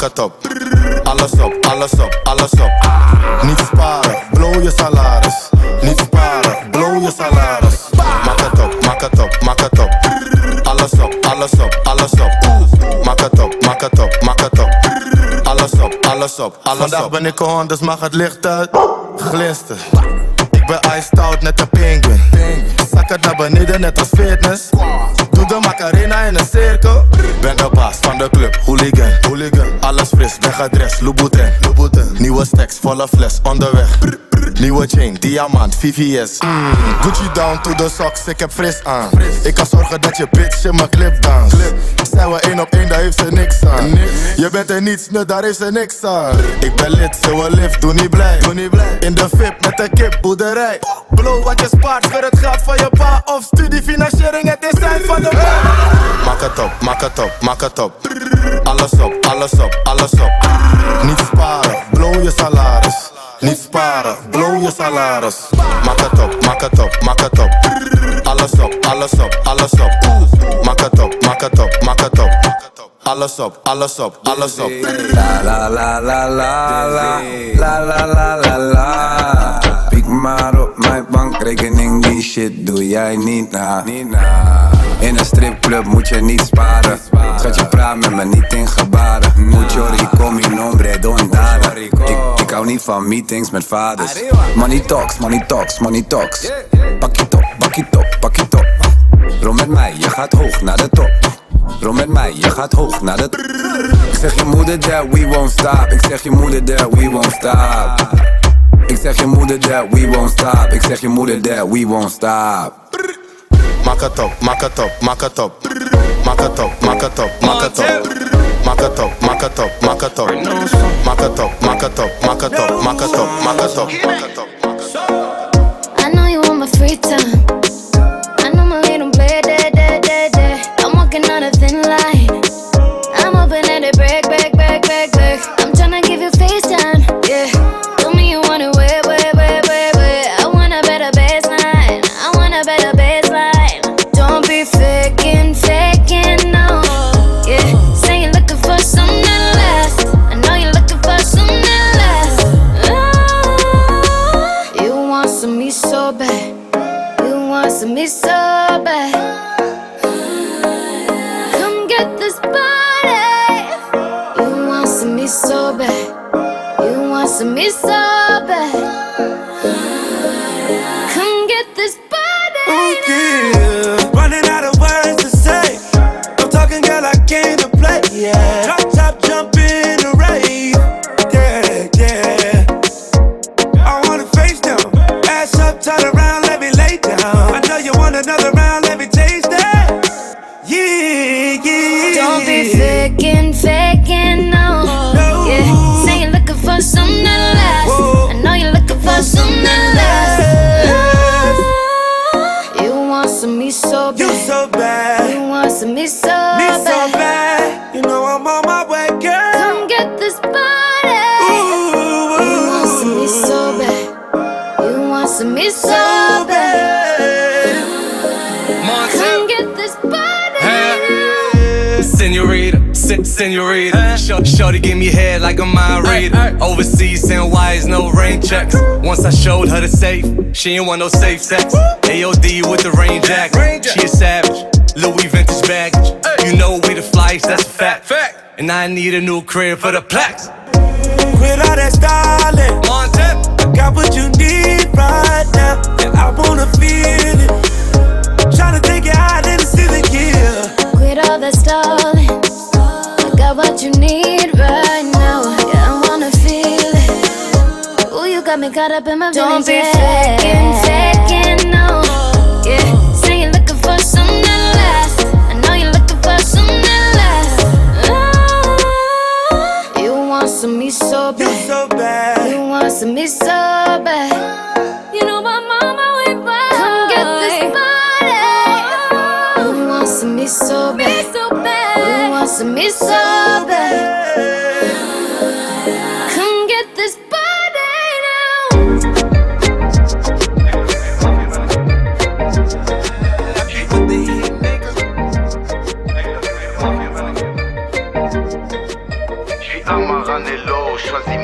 Mak het op. Alles op, alles op, alles op. Niet sparen, blow je salaris. Niet sparen, blow je salaris. Mak het op, mak het op, mak het op. Alles op, alles op, alles op. Mak het op, mak het op, mak het op. Alles op, alles op, alles Vandaag op. ben ik on, dus mag het licht uit. Glinster. Ik ben iced out, net een penguin. Zak het naar beneden, net als fitness. Doe de macarena in een cirkel. Ben de baas van de club, hooligan. hooligan. alles fris, wegadres, Louboutin. Nieuwe stacks, volle fles, onderweg. Nieuwe chain, diamant, VVS. Mm. Gucci down to the socks, ik heb fris aan. Ik kan zorgen dat je bitch in mijn clip dans. Zijn we één op één, daar heeft ze niks aan. Je bent er niets, nee, daar heeft ze niks aan. Ik ben lid, ze wil lift, doe niet blij. In de VIP met de kip, boerderij. Blow wat je spaart voor het geld van je pa. Of studiefinanciering, het is tijd van de pa. Maak het op, maak het op, maak het op. Alles op, alles op, alles op. Niet sparen, blow je salaris. Niet sparen, blow je salaris. Maak het op, maak het op, maak het op. Alles op, alles op, alles op. Maak het op, maak het op, maak het op. Alles op, alles op, alles op. La la la la la la La la la la la Piek maar op mijn bankrekening, die shit doe jij niet na In een stripclub moet je niet sparen. Schat je praat met me niet in gebaren. Mucho rico, mi nombre, don dada ik, ik hou niet van meetings met vaders. Money talks, money talks, money talks. Pak je top, pak je top, pak je top. Rom met mij, je gaat hoog naar de top. Rom met mij, je gaat hoog naar de top. Ik zeg je moeder that we won't stop. Ik zeg je moeder that we won't stop. Ik zeg je moeder that we won't stop. Ik zeg je moeder that we won't stop Maak het op, maak het op, maak het op. Maak het op, maak het op, maak het op. Maak het op, maak het op, maak het op. Maak het op, maak het op, maak het op, maak het op, maak het op, maak het op. I know you want my free time. Checks. Once I showed her the safe, she ain't want no safe sex. AOD with the rain jacket. She a savage. Louis vintage baggage. You know we the flies, that's a fact. And I need a new crib for the plaques. Quit all that styling. stalling. I got what you need right now. And I wanna feel it. Tryna take it out in the city, yeah. Quit all that stalling. Got caught up in my Don't be faking, faking, no. Yeah, say you're looking for something less. I know you're looking for something less. Ah, you want some me so bad. You so bad. You want some me so bad. You know my mama went by. Come get this body. You want some me so bad. so bad. You want some me so bad.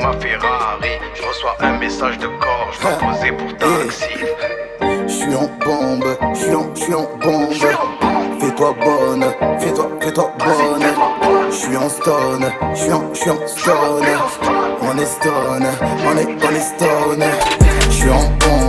Ma Ferrari. Je reçois un message de corps, je dois poser pour taxi. J'suis en bombe, j'suis en, j'suis en bombe. Fais-toi bonne, fais-toi, fais-toi bonne. J'suis en stone, j'suis en, j'suis en stone. On est stone, on est, on est stone. J'suis en bombe,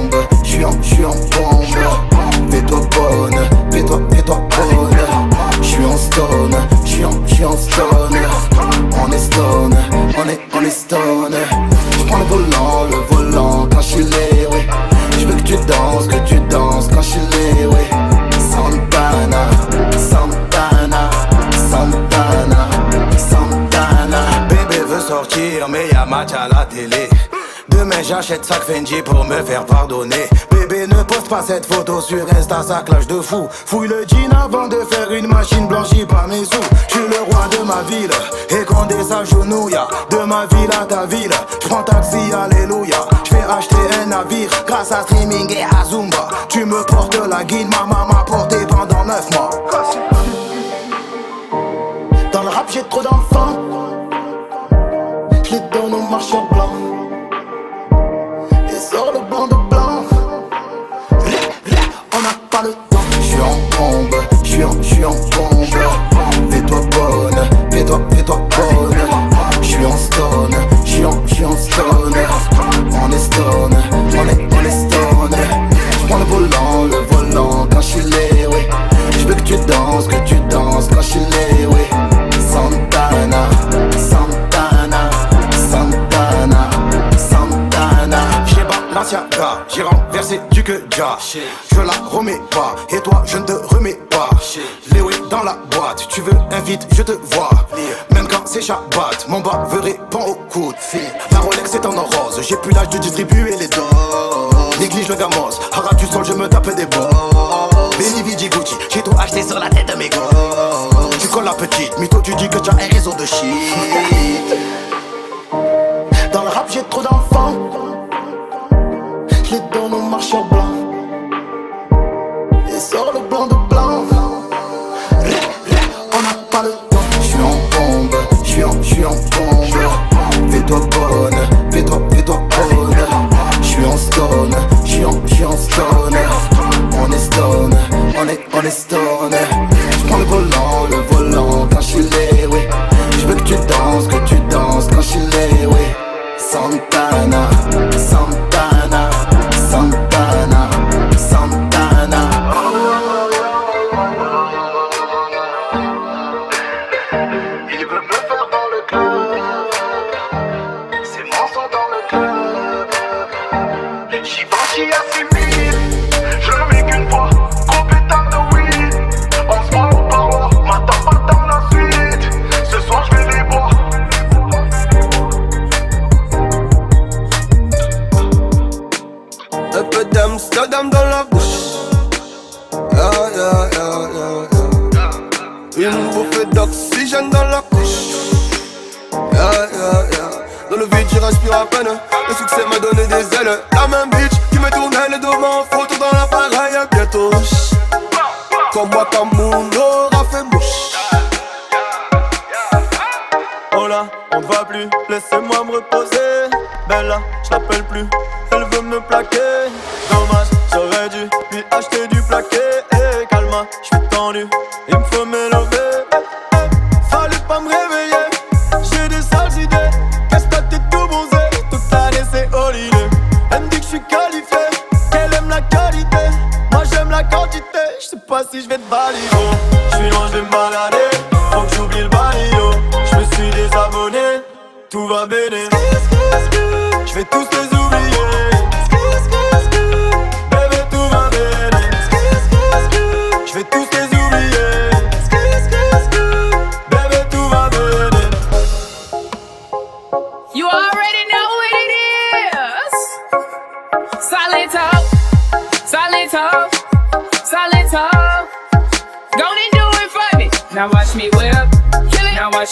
j'achète sac Fendi pour me faire pardonner. Bébé, ne poste pas cette photo sur Insta, ça clash de fou. Fouille le jean avant de faire une machine blanchie par mes sous. Je suis le roi de ma ville, et quand des s'agenouille, de ma ville à ta ville, je prends taxi, alléluia. Je vais acheter un navire grâce à streaming et à Zumba. Tu me portes la guide, ma maman m'a porté pendant 9 mois. Dans le rap, j'ai trop d'enfants. shit. moi aura fait mouche. Oh là, on ne va plus, laissez-moi me reposer. Bella, je l'appelle plus, elle veut me plaquer. Dommage, j'aurais dû lui acheter du plaqué.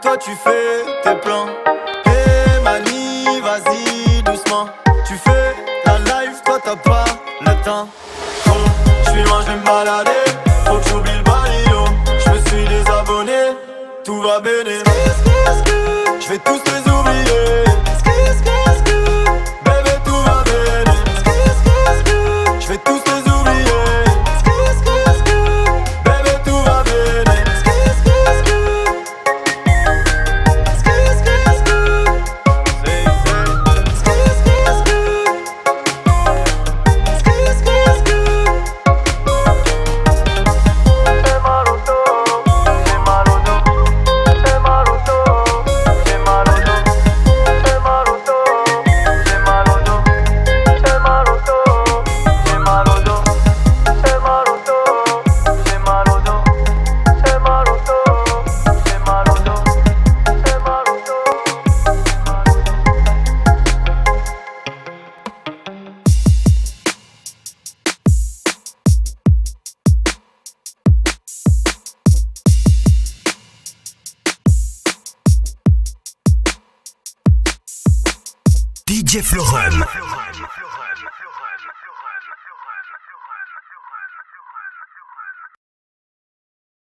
Toi tu fais tes plans.